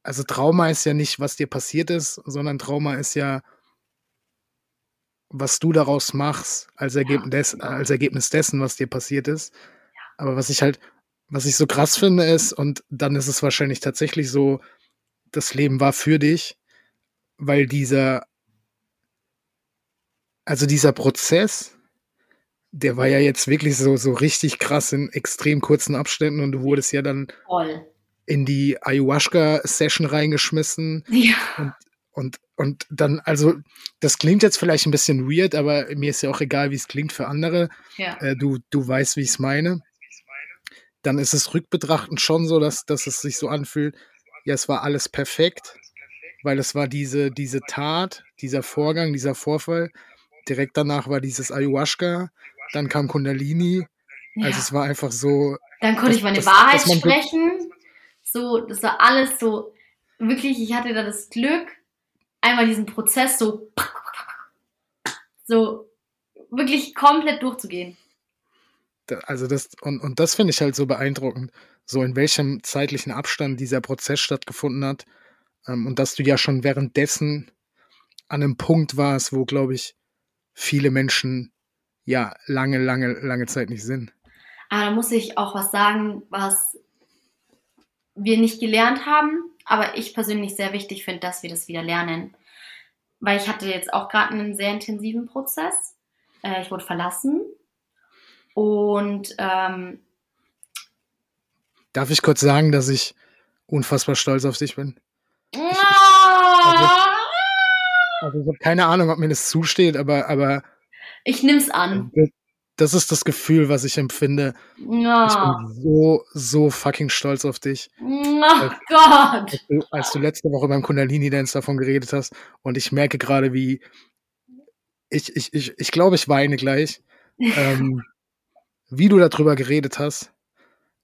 Also Trauma ist ja nicht, was dir passiert ist, sondern Trauma ist ja, was du daraus machst, als Ergebnis, des, als Ergebnis dessen, was dir passiert ist. Aber was ich halt, was ich so krass finde, ist, und dann ist es wahrscheinlich tatsächlich so, das Leben war für dich, weil dieser, also dieser Prozess, der war ja jetzt wirklich so, so richtig krass in extrem kurzen Abständen und du wurdest ja dann Voll. In die Ayahuasca-Session reingeschmissen Ja. und, und dann, also, das klingt jetzt vielleicht ein bisschen weird, aber mir ist ja auch egal, wie es klingt für andere. ja. Äh, du, du weißt, wie ich es meine. Dann ist es rückbetrachtend schon so, dass, dass es sich so anfühlt, ja, es war alles perfekt, weil es war diese, diese Tat, dieser Vorgang, dieser Vorfall. Direkt danach war dieses Ayahuasca, dann kam Kundalini. ja. Also es war einfach so, Dann konnte das- ich meine das- Wahrheit dass man sprechen. So, das war alles so, wirklich, ich hatte da das Glück, einmal diesen Prozess so, so wirklich komplett durchzugehen. also das, und, und das finde ich halt so beeindruckend, so in welchem zeitlichen Abstand dieser Prozess stattgefunden hat. Ähm, und dass du ja schon währenddessen an einem Punkt warst, wo, glaube ich, viele Menschen ja lange, lange, lange Zeit nicht sind. Aber da muss ich auch was sagen, was wir nicht gelernt haben, aber ich persönlich sehr wichtig finde, dass wir das wieder lernen. Weil ich hatte jetzt auch gerade einen sehr intensiven Prozess. Äh, ich wurde verlassen. Und ähm, Darf ich kurz sagen, dass ich unfassbar stolz auf dich bin? Also ich habe keine Ahnung, ob mir das zusteht, aber, aber ich nimm's an. das- das ist das Gefühl, was ich empfinde. Ich Ja. bin so, so fucking stolz auf dich. Oh Gott. als du, als du letzte Woche beim Kundalini Dance davon geredet hast und ich merke gerade, wie ich, ich, ich, ich glaube, ich weine gleich, ähm, wie du darüber geredet hast.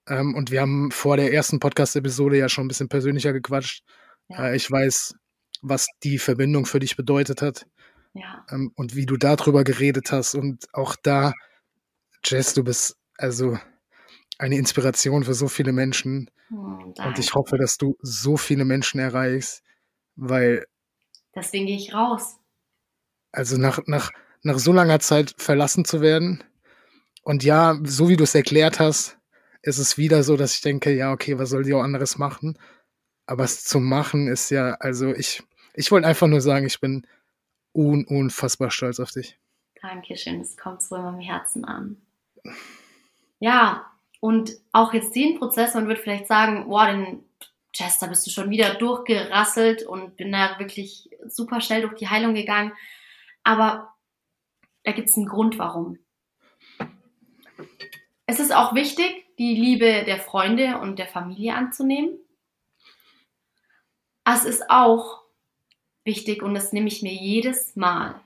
Ähm, und wir haben vor der ersten Podcast-Episode ja schon ein bisschen persönlicher gequatscht. Ja. Äh, ich weiß, was die Verbindung für dich bedeutet hat Ja. ähm, und wie du darüber geredet hast. Und auch da, Jess, du bist also eine Inspiration für so viele Menschen. Hm, Und ich hoffe, dass du so viele Menschen erreichst, weil, Deswegen gehe ich raus. also nach, nach, nach so langer Zeit verlassen zu werden, und ja, so wie du es erklärt hast, ist es wieder so, dass ich denke, ja, okay, was soll die auch anderes machen? Aber es zu machen ist ja, also ich, ich wollte einfach nur sagen, ich bin un, unfassbar stolz auf dich. Dankeschön, es kommt so in meinem Herzen an. Ja, und auch jetzt den Prozess, man wird vielleicht sagen, boah, den da bist du schon wieder durchgerasselt und bin da wirklich super schnell durch die Heilung gegangen. Aber da gibt es einen Grund, warum. Es ist auch wichtig, die Liebe der Freunde und der Familie anzunehmen. Es ist auch wichtig und das nehme ich mir jedes Mal.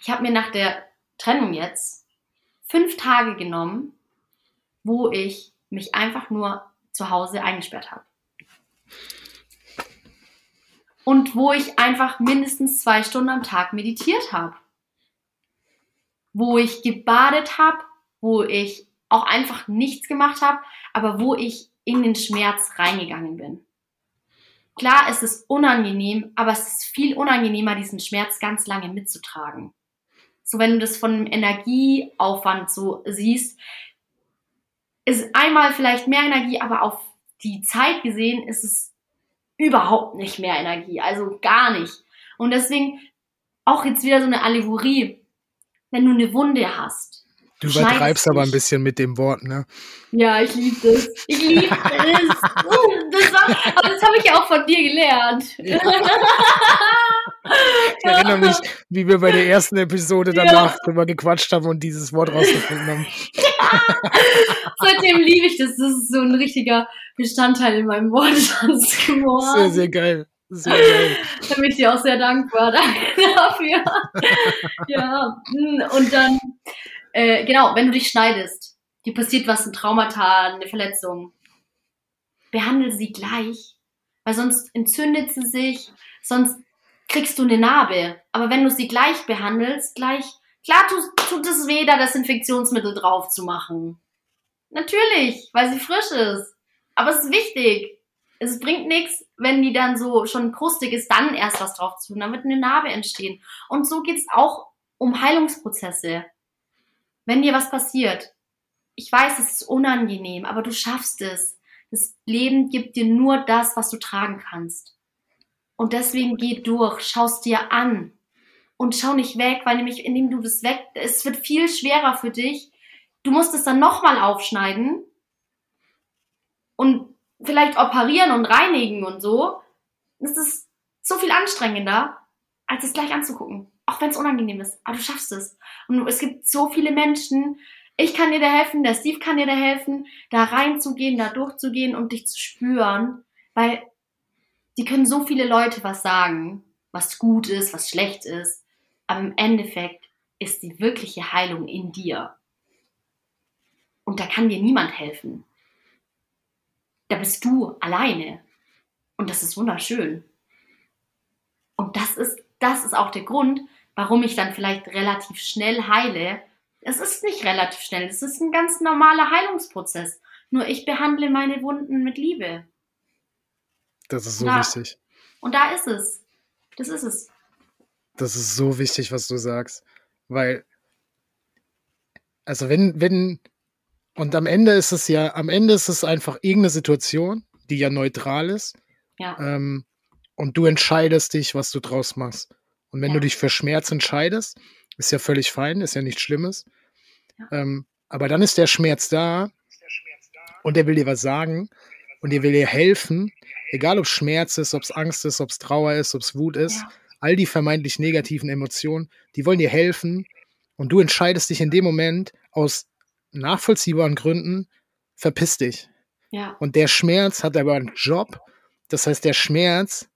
Ich habe mir nach der Trennung jetzt fünf Tage genommen, wo ich mich einfach nur zu Hause eingesperrt habe. Und wo ich einfach mindestens zwei Stunden am Tag meditiert habe. Wo ich gebadet habe, wo ich auch einfach nichts gemacht habe, aber wo ich in den Schmerz reingegangen bin. Klar, es ist unangenehm, aber es ist viel unangenehmer, diesen Schmerz ganz lange mitzutragen. So, wenn du das von Energieaufwand so siehst, ist einmal vielleicht mehr Energie, aber auf die Zeit gesehen ist es überhaupt nicht mehr Energie, also gar nicht. Und deswegen auch jetzt wieder so eine Allegorie. Wenn du eine Wunde hast, Du übertreibst aber ein bisschen mit dem Wort, ne? Ja, ich liebe das. Ich liebe das. das war, aber das habe ich ja auch von dir gelernt. Ja. Ich erinnere mich, wie wir bei der ersten Episode danach ja. drüber gequatscht haben und dieses Wort rausgefunden haben. Seitdem liebe ich das. Das ist so ein richtiger Bestandteil in meinem Wortschatz geworden. Sehr, sehr geil. Sehr geil. Da bin ich dir auch sehr dankbar dafür. ja, und dann äh, genau, wenn du dich schneidest, dir passiert was, ein Traumata, eine Verletzung, behandle sie gleich, weil sonst entzündet sie sich, sonst kriegst du eine Narbe. Aber wenn du sie gleich behandelst, gleich, klar tut, tut es weh, da das Infektionsmittel drauf zu machen. Natürlich, weil sie frisch ist. Aber es ist wichtig. Es bringt nichts, wenn die dann so schon krustig ist, dann erst was drauf zu tun. Dann wird eine Narbe entstehen. Und so geht es auch um Heilungsprozesse wenn dir was passiert, ich weiß, es ist unangenehm, aber du schaffst es. Das Leben gibt dir nur das, was du tragen kannst. Und deswegen geh durch, schaust dir an und schau nicht weg, weil nämlich indem du das weg, es wird viel schwerer für dich. Du musst es dann nochmal aufschneiden und vielleicht operieren und reinigen und so. Es ist so viel anstrengender, als es gleich anzugucken. Auch wenn es unangenehm ist. Aber du schaffst es. Und es gibt so viele Menschen. Ich kann dir da helfen, der Steve kann dir da helfen, da reinzugehen, da durchzugehen und dich zu spüren. Weil die können so viele Leute was sagen, was gut ist, was schlecht ist. Aber im Endeffekt ist die wirkliche Heilung in dir. Und da kann dir niemand helfen. Da bist du alleine. Und das ist wunderschön. Und das ist, das ist auch der Grund, warum ich dann vielleicht relativ schnell heile. Es ist nicht relativ schnell, es ist ein ganz normaler Heilungsprozess. Nur ich behandle meine Wunden mit Liebe. Das ist so da, wichtig. Und da ist es. Das ist es. Das ist so wichtig, was du sagst. Weil, also wenn, wenn, und am Ende ist es ja, am Ende ist es einfach irgendeine Situation, die ja neutral ist. Ja. Ähm, und du entscheidest dich, was du draus machst. Und wenn ja. du dich für Schmerz entscheidest, ist ja völlig fein, ist ja nichts Schlimmes. Ja. Ähm, aber dann ist der Schmerz da und der will dir was sagen und der will dir helfen, egal ob Schmerz ist, ob es Angst ist, ob es Trauer ist, ob es Wut ist, ja. all die vermeintlich negativen Emotionen, die wollen dir helfen und du entscheidest dich in dem Moment aus nachvollziehbaren Gründen, verpiss dich. Ja. Und der Schmerz hat aber einen Job, das heißt, der Schmerz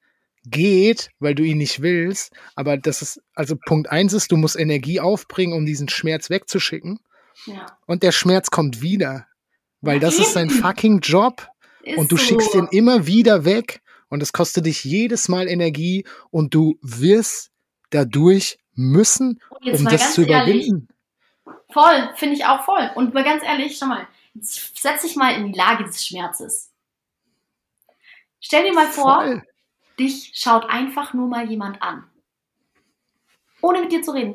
geht, weil du ihn nicht willst. Aber das ist, also Punkt eins ist, du musst Energie aufbringen, um diesen Schmerz wegzuschicken. Ja. Und der Schmerz kommt wieder, weil das ist sein fucking Job. Ist und du so. schickst ihn immer wieder weg und es kostet dich jedes Mal Energie und du wirst dadurch müssen, um das zu überwinden. Ehrlich, voll, finde ich auch voll. Und mal ganz ehrlich, schau mal, setz dich mal in die Lage des Schmerzes. Stell dir mal vor, voll dich schaut einfach nur mal jemand an. Ohne mit dir zu reden.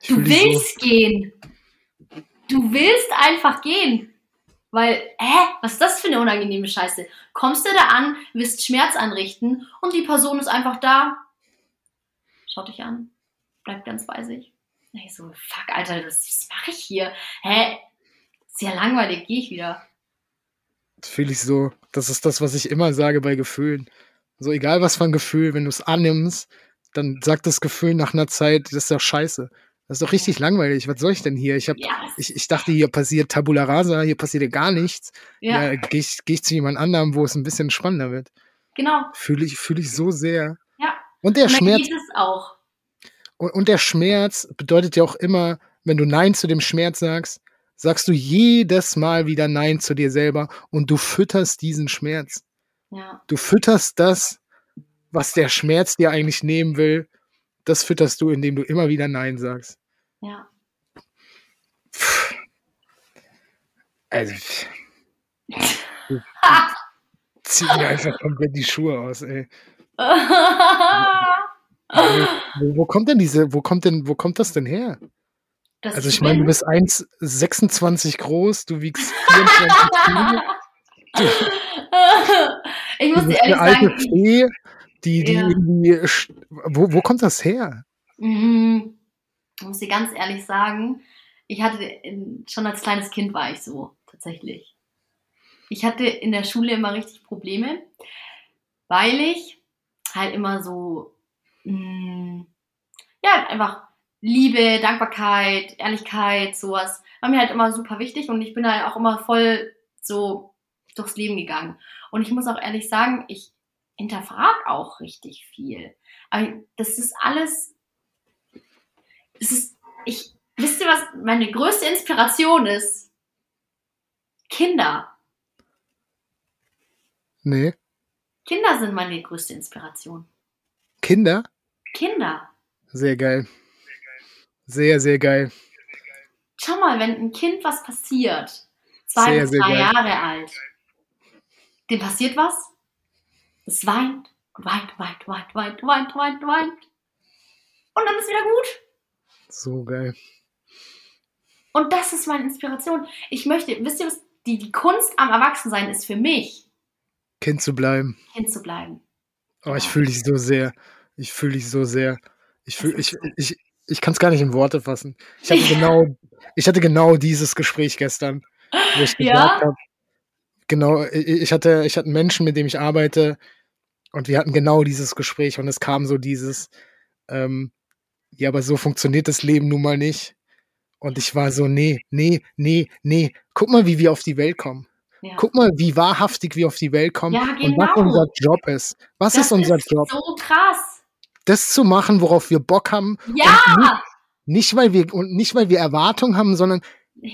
Ich du willst so. gehen. Du willst einfach gehen. Weil, hä, was ist das für eine unangenehme Scheiße? Kommst du da an, wirst Schmerz anrichten und die Person ist einfach da. Schaut dich an. Bleibt ganz bei sich. Ich so, fuck, Alter, was, was mache ich hier? Hä? Sehr langweilig, gehe ich wieder. Fühle ich so. Das ist das, was ich immer sage bei Gefühlen. So egal was für ein Gefühl, wenn du es annimmst, dann sagt das Gefühl nach einer Zeit, das ist doch scheiße. Das ist doch richtig langweilig. Was soll ich denn hier? Ich, hab, Ja, ich, ich dachte, hier passiert Tabula Rasa, hier passiert ja gar nichts. ja, Ja, gehe ich, geh ich zu jemand anderem, wo es ein bisschen spannender wird. genau. Fühle ich, fühle ich so sehr. Ja. Und der Und Schmerz, geht es auch. und, und der Schmerz bedeutet ja auch immer, wenn du Nein zu dem Schmerz sagst, sagst du jedes Mal wieder Nein zu dir selber und du fütterst diesen Schmerz. Ja, Du fütterst das, was der Schmerz dir eigentlich nehmen will, das fütterst du, indem du immer wieder Nein sagst. ja. Also, zieh mir einfach komplett die Schuhe aus, ey. Wo, wo kommt denn diese, wo kommt denn, wo kommt das denn her? Das Also ich meine, du bist 1,26 groß, du wiegst 24 Kilo, ich muss dir ehrlich eine alte sagen, Fee, die, die Ja. sch- wo, wo kommt das her? Mhm. Ich muss dir ganz ehrlich sagen, ich hatte schon als kleines Kind war ich so, tatsächlich. Ich hatte in der Schule immer richtig Probleme, weil ich halt immer so, mh, ja, einfach Liebe, Dankbarkeit, Ehrlichkeit, sowas, war mir halt immer super wichtig und ich bin halt auch immer voll so durchs Leben gegangen. Und ich muss auch ehrlich sagen, ich hinterfrage auch richtig viel. Aber das ist alles es ist, ich, wisst ihr, was meine größte Inspiration ist? Kinder. Nee. Kinder sind meine größte Inspiration. Kinder? Kinder. Sehr geil. Sehr, sehr geil. Schau mal, wenn ein Kind was passiert, zwei Sehr, bis sehr drei. Jahre alt, dem passiert was, es weint und weint, weint, weint, weint, weint, weint, weint. Und dann ist wieder gut. So geil. Und das ist meine Inspiration. Ich möchte, wisst ihr was, die, die Kunst am Erwachsensein ist für mich, Kind zu bleiben. Kind zu bleiben. Oh, ich fühle dich so sehr. Ich fühle dich so sehr. Ich fühle, ich, ich, ich kann es gar nicht in Worte fassen. Ich hatte genau, ich hatte genau dieses Gespräch gestern, wo ich Ja? gesagt habe, genau, ich hatte, ich hatte einen Menschen, mit dem ich arbeite, und wir hatten genau dieses Gespräch und es kam so dieses, ähm, ja, aber so funktioniert das Leben nun mal nicht. Und ich war so, nee, nee, nee, nee. Guck mal, wie wir auf die Welt kommen. Ja. Guck mal, wie wahrhaftig wir auf die Welt kommen Ja, und was genau. unser Job ist. Was das ist unser ist Job? so krass. Das zu machen, worauf wir Bock haben. Ja, Nicht, weil wir, und nicht, weil wir Erwartungen haben, sondern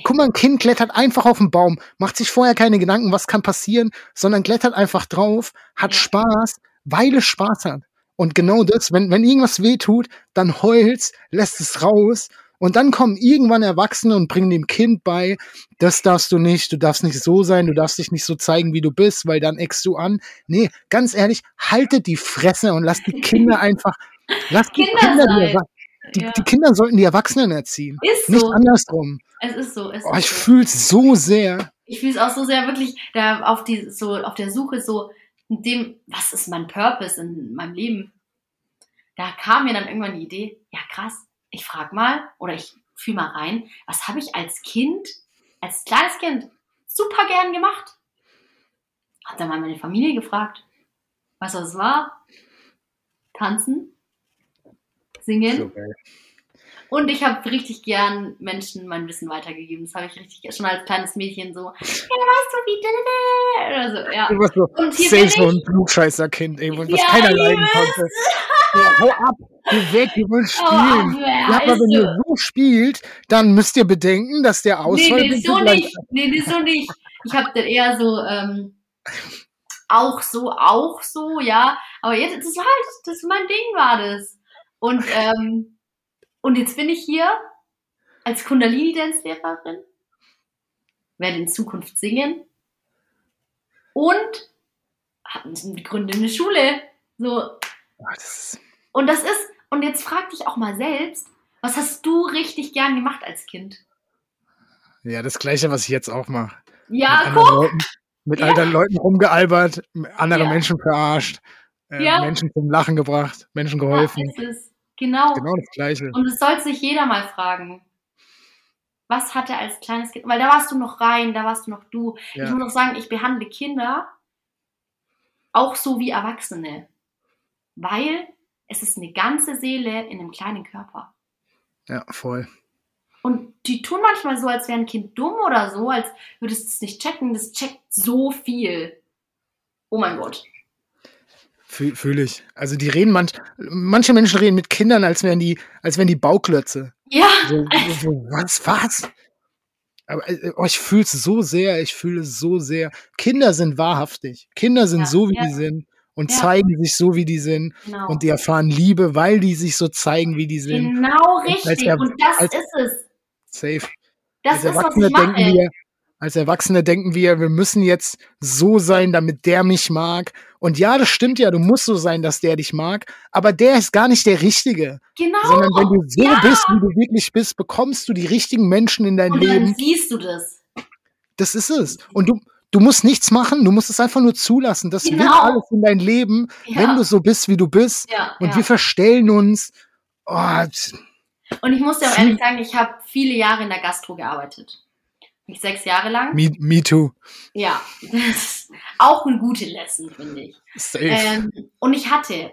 guck mal, ein Kind klettert einfach auf den Baum, macht sich vorher keine Gedanken, was kann passieren, sondern klettert einfach drauf, hat. Spaß, weil es Spaß hat. Und genau das, wenn, wenn irgendwas weh tut, dann heult's, lässt es raus und dann kommen irgendwann Erwachsene und bringen dem Kind bei, das darfst du nicht, du darfst nicht so sein, du darfst dich nicht so zeigen, wie du bist, weil dann eckst du an. Nee, ganz ehrlich, haltet die Fresse und lasst die Kinder einfach, lasst die Kinder Kinder, sein. Die, Ja. die Kinder sollten die Erwachsenen erziehen. ist Nicht so. andersrum. Es ist so. Es Oh, ist ich so. fühl's so sehr. Ich fühle es auch so sehr wirklich da auf die so auf der Suche so in dem was ist mein Purpose in meinem Leben. Da kam mir dann irgendwann die Idee, ja krass, ich frag mal oder ich fühl mal rein, was habe ich als Kind, als kleines Kind super gern gemacht? Hab dann mal meine Familie gefragt, was das war? Tanzen, singen. geil. Und ich habe richtig gern Menschen mein Wissen weitergegeben. Das habe ich richtig schon als kleines Mädchen so. Ja, weißt du wie? Oder so, ja. Du warst so Und hier safe so ein Klugscheißer-Kind, ey, was Ja, keiner leiden konnte. Ja, hau ab, geh weg, wir wollen Oh, spielen. ja, ja, aber wenn so. ihr so spielt, dann müsst ihr bedenken, dass der Nee, Ausfall nee, so gleich- nicht. Nee, nee, so nicht. Ich habe dann eher so, ähm, auch so, auch so, ja. Aber jetzt, das war halt, das mein Ding war das. Und, ähm, und jetzt bin ich hier als Kundalini-Dance-Lehrerin, werde in Zukunft singen und gründe eine Schule. So, und das ist, und jetzt frag dich auch mal selbst, was hast du richtig gern gemacht als Kind? ja, das Gleiche, was ich jetzt auch mache. Ja, mit guck! Leuten, mit Ja. anderen Leuten rumgealbert, andere Ja. Menschen verarscht, äh, Ja. Menschen zum Lachen gebracht, Menschen geholfen. Ja, ist. Genau. Genau das Gleiche. Und es soll sich jeder mal fragen. Was hat er als kleines Kind? Weil da warst du noch rein, da warst du noch du. Ja. Ich muss auch sagen, ich behandle Kinder auch so wie Erwachsene. Weil es ist eine ganze Seele in einem kleinen Körper. Ja, voll. Und die tun manchmal so, als wäre ein Kind dumm oder so, als würdest du es nicht checken. Das checkt so viel. Oh mein Gott. Fühle fühl ich. Also die reden manch, manche Menschen reden mit Kindern, als wären die, als wären die Bauklötze. Ja, So, so, was, was? Aber äh, oh, ich fühle es so sehr, ich fühle es so sehr. Kinder sind wahrhaftig. Kinder sind Ja, so, wie ja. die sind und Ja. zeigen sich so, wie die sind. genau. Und die erfahren Liebe, weil die sich so zeigen, wie die sind. genau als richtig. er- Und das als- ist es. Safe. Das als ist, was ich mache. denken wir, als Erwachsene denken wir, wir müssen jetzt so sein, damit der mich mag. Und ja, das stimmt ja, du musst so sein, dass der dich mag, aber der ist gar nicht der Richtige. Genau. Sondern wenn du so ja. bist, wie du wirklich bist, bekommst du die richtigen Menschen in dein Und Leben. dann siehst du das. Das ist es. Und du, du musst nichts machen, du musst es einfach nur zulassen. Das wird Genau. alles in dein Leben, Ja. wenn du so bist, wie du bist. ja, Und wir verstellen uns. Oh, Und ich muss dir auch ehrlich sagen, ich habe viele Jahre in der Gastro gearbeitet. Sechs Jahre lang. me, me too. Ja, das ist auch eine gute Lesson, finde ich. Safe. Ähm, und ich hatte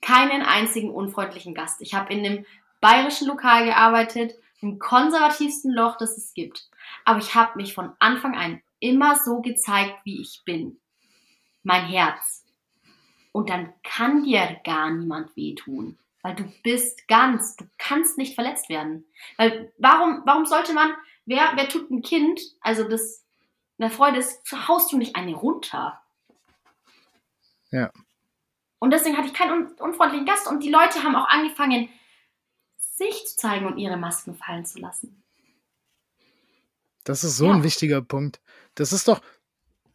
keinen einzigen unfreundlichen Gast. Ich habe in einem bayerischen Lokal gearbeitet, im konservativsten Loch, das es gibt. Aber ich habe mich von Anfang an immer so gezeigt, wie ich bin. Mein Herz. Und dann kann dir gar niemand wehtun. Weil du bist ganz, du kannst nicht verletzt werden. Weil warum, warum sollte man, wer, wer tut ein Kind, also das, eine Freude ist, haust du nicht eine runter. Ja. Und deswegen hatte ich keinen un unfreundlichen Gast und die Leute haben auch angefangen, sich zu zeigen und ihre Masken fallen zu lassen. Das ist so Ja. ein wichtiger Punkt. Das ist doch,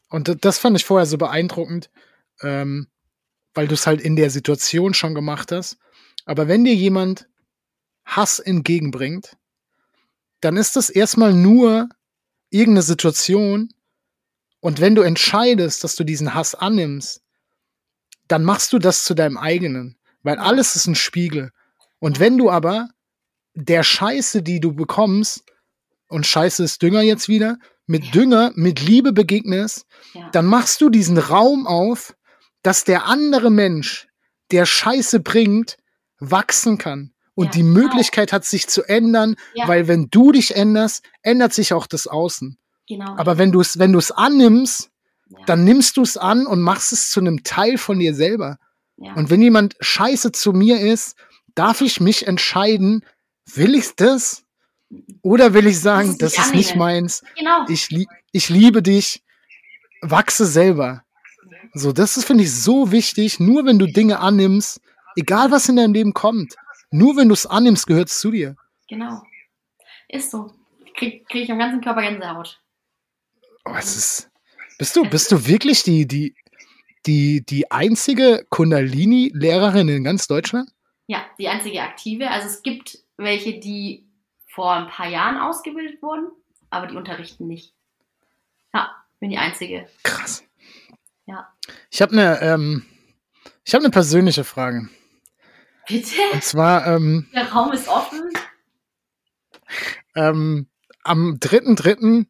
und das fand ich vorher so beeindruckend, ähm, weil du es halt in der Situation schon gemacht hast. Aber wenn dir jemand Hass entgegenbringt, dann ist das erstmal nur irgendeine Situation. Und wenn du entscheidest, dass du diesen Hass annimmst, dann machst du das zu deinem eigenen. Weil alles ist ein Spiegel. Und wenn du aber der Scheiße, die du bekommst, und Scheiße ist Dünger jetzt wieder, mit Ja. Dünger, mit Liebe begegnest, Ja. dann machst du diesen Raum auf, dass der andere Mensch, der Scheiße bringt, wachsen kann. Und Ja, die genau. Möglichkeit hat, sich zu ändern, Ja. weil wenn du dich änderst, ändert sich auch das Außen. genau. Aber wenn du es, wenn du es annimmst, ja. dann nimmst du es an und machst es zu einem Teil von dir selber. Und wenn jemand scheiße zu mir ist, darf ich mich entscheiden, will ich das? Oder will ich sagen, Das ist das nicht ist nicht meins, genau. ich, lie ich liebe dich, wachse selber. So, das ist, finde ich, so wichtig. Nur wenn du Dinge annimmst, egal was in deinem Leben kommt, nur wenn du es annimmst, gehört es zu dir. Genau. Ist so. Krieg, krieg ich am ganzen Körper Gänsehaut. Oh, es ist, bist du, bist du wirklich die, die, die, die einzige Kundalini-Lehrerin in ganz Deutschland? Ja, die einzige aktive. Also es gibt welche, die vor ein paar Jahren ausgebildet wurden, aber die unterrichten nicht. Ja, bin die einzige. Krass. Ja. Ich habe eine, ähm, ich habe eine persönliche Frage. Bitte? Und zwar, ähm, Der Raum ist offen. ähm, am 3.3.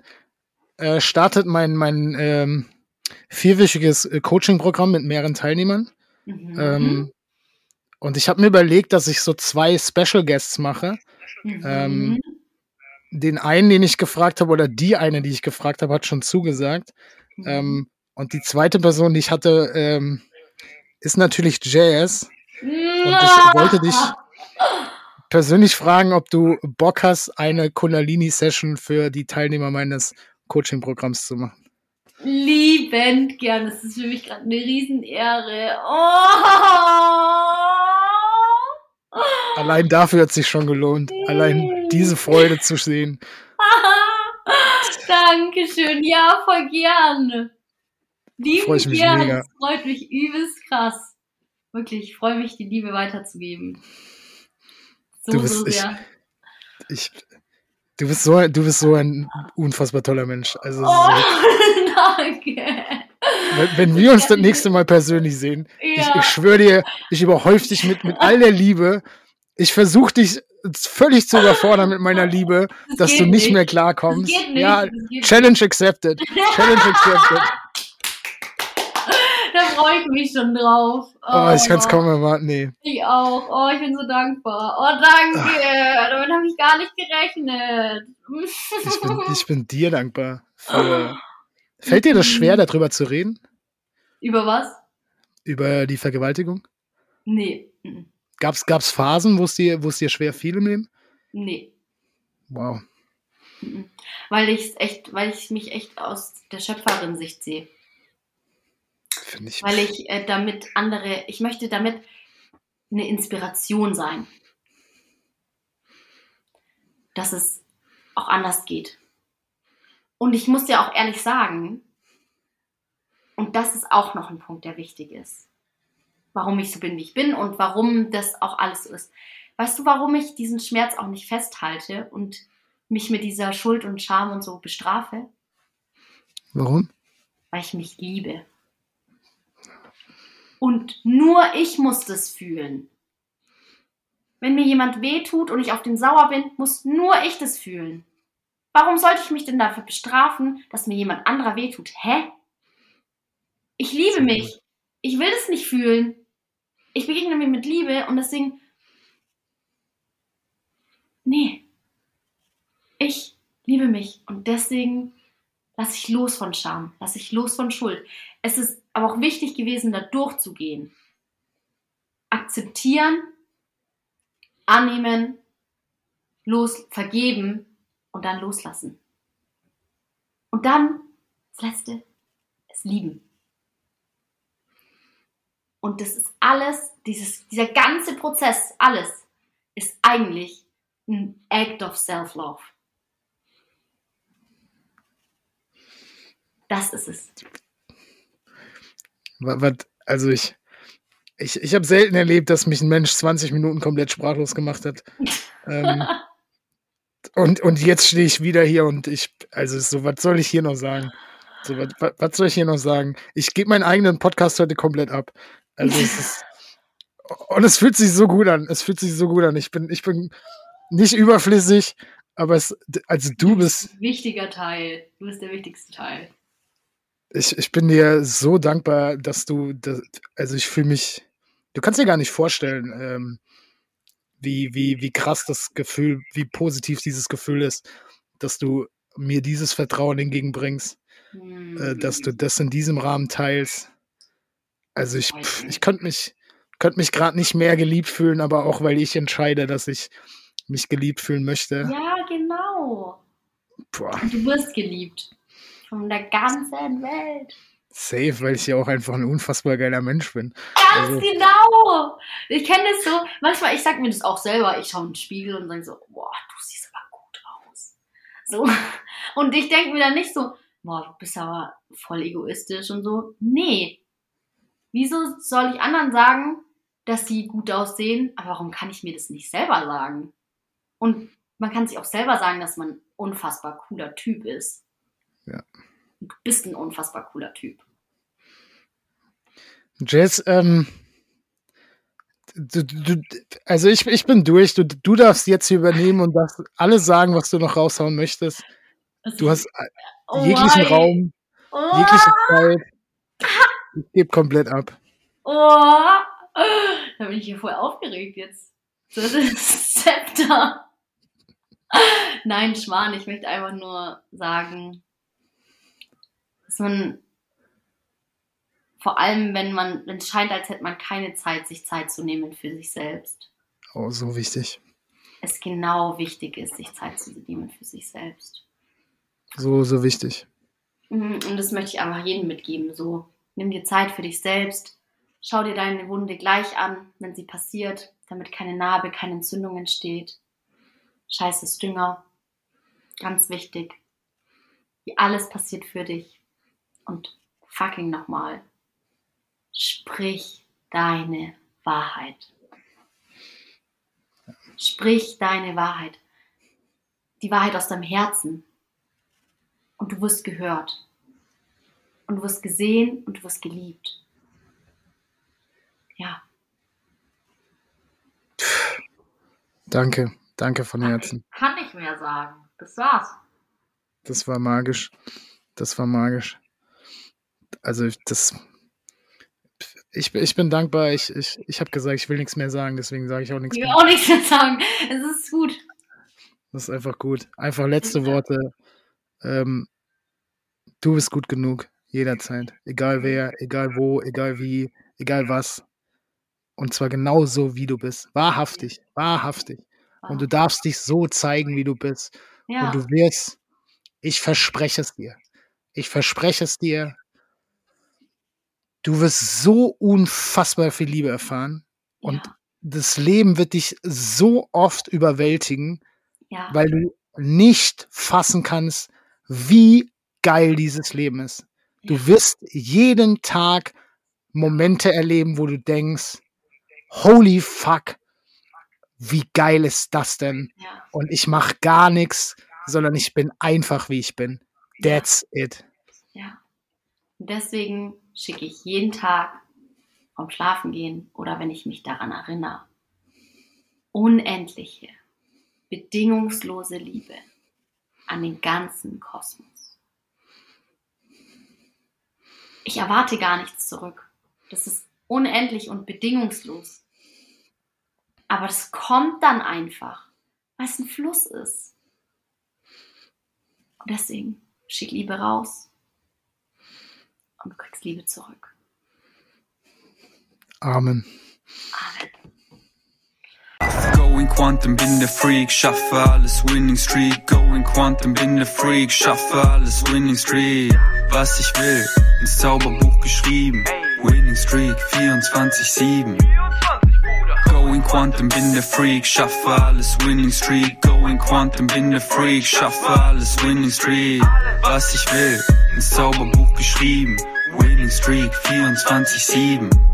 Äh, startet mein, mein ähm, vierwöchiges äh, Coaching-Programm mit mehreren Teilnehmern. Mhm. Ähm, und ich habe mir überlegt, dass ich so zwei Special Guests mache. Mhm. ähm, Den einen, den ich gefragt habe, oder die eine, die ich gefragt habe, hat schon zugesagt. Mhm. Ähm, und die zweite Person, die ich hatte, ähm, ist natürlich Jazz. Und ich wollte dich persönlich fragen, ob du Bock hast, eine Kundalini-Session für die Teilnehmer meines Coaching-Programms zu machen. Liebend gern. Das ist für mich gerade eine Riesenehre. Oh! Allein dafür hat es sich schon gelohnt. Allein diese Freude zu sehen. Dankeschön. Ja, voll gern. Lieben Freu ich mich gern. mega. Das freut mich übelst krass. Wirklich, ich freue mich, die Liebe weiterzugeben. So, Du bist- so ich- sehr. Ich, du, bist so, du bist so ein unfassbar toller Mensch. Also, Oh, so, danke. wenn, wenn wir uns das nächste Mal persönlich sehen, ich, Ja. ich schwöre dir, ich überhäufe dich mit, mit all der Liebe Ich versuche dich völlig zu überfordern mit meiner Liebe, Das dass du nicht nicht. mehr klarkommst. Ja, das geht Challenge accepted. Challenge accepted. Freue ich mich schon drauf. Oh, ich kann es kaum erwarten. Nee. Ich auch. Oh, ich bin so dankbar. Oh, danke. Damit habe ich gar nicht gerechnet. Ich bin, ich bin dir dankbar. Für, fällt dir das schwer, darüber zu reden? Über was? Über die Vergewaltigung? Nee. Gab's, gab's Phasen, wo es dir, dir schwer fiel im Leben? Nee. Wow. Weil ich echt, weil ich mich echt aus der Schöpferin-Sicht sehe. Finde ich. Weil ich äh, damit andere, ich möchte damit eine Inspiration sein. Dass es auch anders geht. Und ich muss dir auch ehrlich sagen, und das ist auch noch ein Punkt, der wichtig ist, warum ich so bin, wie ich bin und warum das auch alles so ist. Weißt du, warum ich diesen Schmerz auch nicht festhalte und mich mit dieser Schuld und Scham und so bestrafe? Warum? Weil ich mich liebe. Und nur ich muss das fühlen. Wenn mir jemand wehtut und ich auf den sauer bin, muss nur ich das fühlen. Warum sollte ich mich denn dafür bestrafen, dass mir jemand anderer wehtut? Hä? Ich liebe mich. Ich will das nicht fühlen. Ich begegne mir mit Liebe und deswegen. Nee. Ich liebe mich und deswegen lasse ich los von Scham, lasse ich los von Schuld. Es ist aber auch wichtig gewesen, da durchzugehen. Akzeptieren, annehmen, los, vergeben und dann loslassen. Und dann, das Letzte, es lieben. Und das ist alles, dieses, dieser ganze Prozess, alles, ist eigentlich ein Act of Self-Love. Das ist es. Also ich, ich, ich habe selten erlebt, dass mich ein Mensch 20 Minuten komplett sprachlos gemacht hat. ähm, und, und jetzt stehe ich wieder hier und ich, also so, was soll ich hier noch sagen? So, was, was, was soll ich hier noch sagen? Ich gebe meinen eigenen Podcast heute komplett ab. Also es ist, und es fühlt sich so gut an. Es fühlt sich so gut an. Ich bin, ich bin nicht überflüssig, aber es, also du bist, Wichtiger Teil. Du bist der wichtigste Teil. Ich, ich bin dir so dankbar, dass du, das, also ich fühle mich, du kannst dir gar nicht vorstellen, ähm, wie, wie, wie krass das Gefühl, wie positiv dieses Gefühl ist, dass du mir dieses Vertrauen entgegenbringst, Hm. äh, dass du das in diesem Rahmen teilst. Also ich, pff, ich könnte mich, könnte mich gerade nicht mehr geliebt fühlen, aber auch weil ich entscheide, dass ich mich geliebt fühlen möchte. Ja, genau. Boah, du wirst geliebt. Von der ganzen Welt. safe, weil ich ja auch einfach ein unfassbar geiler Mensch bin. Ganz Also- genau. Ich kenne das so. Manchmal, ich sag mir das auch selber. Ich schaue in den Spiegel und sage so, boah, du siehst aber gut aus. So. Und ich denke mir dann nicht so, boah, du bist aber voll egoistisch und so. Nee. Wieso soll ich anderen sagen, dass sie gut aussehen? Aber warum kann ich mir das nicht selber sagen? Und man kann sich auch selber sagen, dass man ein unfassbar cooler Typ ist. Ja. Du bist ein unfassbar cooler Typ. Jess, ähm, du, du, also ich, ich bin durch. Du, du darfst jetzt hier übernehmen und darfst alles sagen, was du noch raushauen möchtest. Du hast Oh jeglichen Raum, Oh, jegliche Zeit. Ich gebe komplett ab. oh, da bin ich hier voll aufgeregt jetzt. Das ist Zepter. Nein, Schwan, ich möchte einfach nur sagen, dass man vor allem, wenn man, wenn es scheint, als hätte man keine Zeit, sich Zeit zu nehmen für sich selbst, Oh, so wichtig. es genau wichtig ist, sich Zeit zu nehmen für sich selbst. So, so wichtig. Mhm, Und das möchte ich einfach jedem mitgeben. So, nimm dir Zeit für dich selbst. Schau dir deine Wunde gleich an, wenn sie passiert, damit keine Narbe, keine Entzündung entsteht. Scheiße Dünger. Ganz wichtig. Wie alles passiert für dich. Und fucking nochmal. Sprich deine Wahrheit. Sprich deine Wahrheit. Die Wahrheit aus deinem Herzen und du wirst gehört. Und du wirst gesehen und du wirst geliebt. Ja. Danke, danke von Herzen. Ich kann nicht mehr sagen. Das war's. Das war magisch. Das war magisch. Also das. Ich, ich bin dankbar. Ich, ich, ich habe gesagt, ich will nichts mehr sagen, deswegen sage ich auch nichts Ich will mehr. auch nichts mehr sagen. Es ist gut. Das ist einfach gut. Einfach letzte Worte. Ähm, du bist gut genug. Jederzeit. Egal wer, egal wo, egal wie, egal was. Und zwar genauso, wie du bist. Wahrhaftig. Wahrhaftig. Und du darfst dich so zeigen, wie du bist. ja. Und du wirst, ich verspreche es dir. Ich verspreche es dir. Du wirst so unfassbar viel Liebe erfahren. Und ja. das Leben wird dich so oft überwältigen, ja. weil du nicht fassen kannst, wie geil dieses Leben ist. Du Ja. wirst jeden Tag Momente erleben, wo du denkst, holy fuck, wie geil ist das denn? Und ich mache gar nichts, sondern ich bin einfach, wie ich bin. That's it. Ja. Deswegen schicke ich jeden Tag vom Schlafengehen oder wenn ich mich daran erinnere, unendliche, bedingungslose Liebe an den ganzen Kosmos. Ich erwarte gar nichts zurück. Das ist unendlich und bedingungslos. Aber das kommt dann einfach, weil es ein Fluss ist. Und deswegen schick Liebe raus und du kriegst Liebe zurück. Amen. Amen. Going Quantum, bin der Freak, schaffe alles Winning Streak. Going Quantum, bin der Freak, schaffe alles Winning Streak. Was ich will, ins Zauberbuch geschrieben. Winning Streak 24-7. Going Quantum, bin der Freak, schaffe alles Winning Streak. Going Quantum, bin der Freak, schaffe alles Winning Streak. Was ich will, ins Zauberbuch geschrieben. Winning Streak 24-7.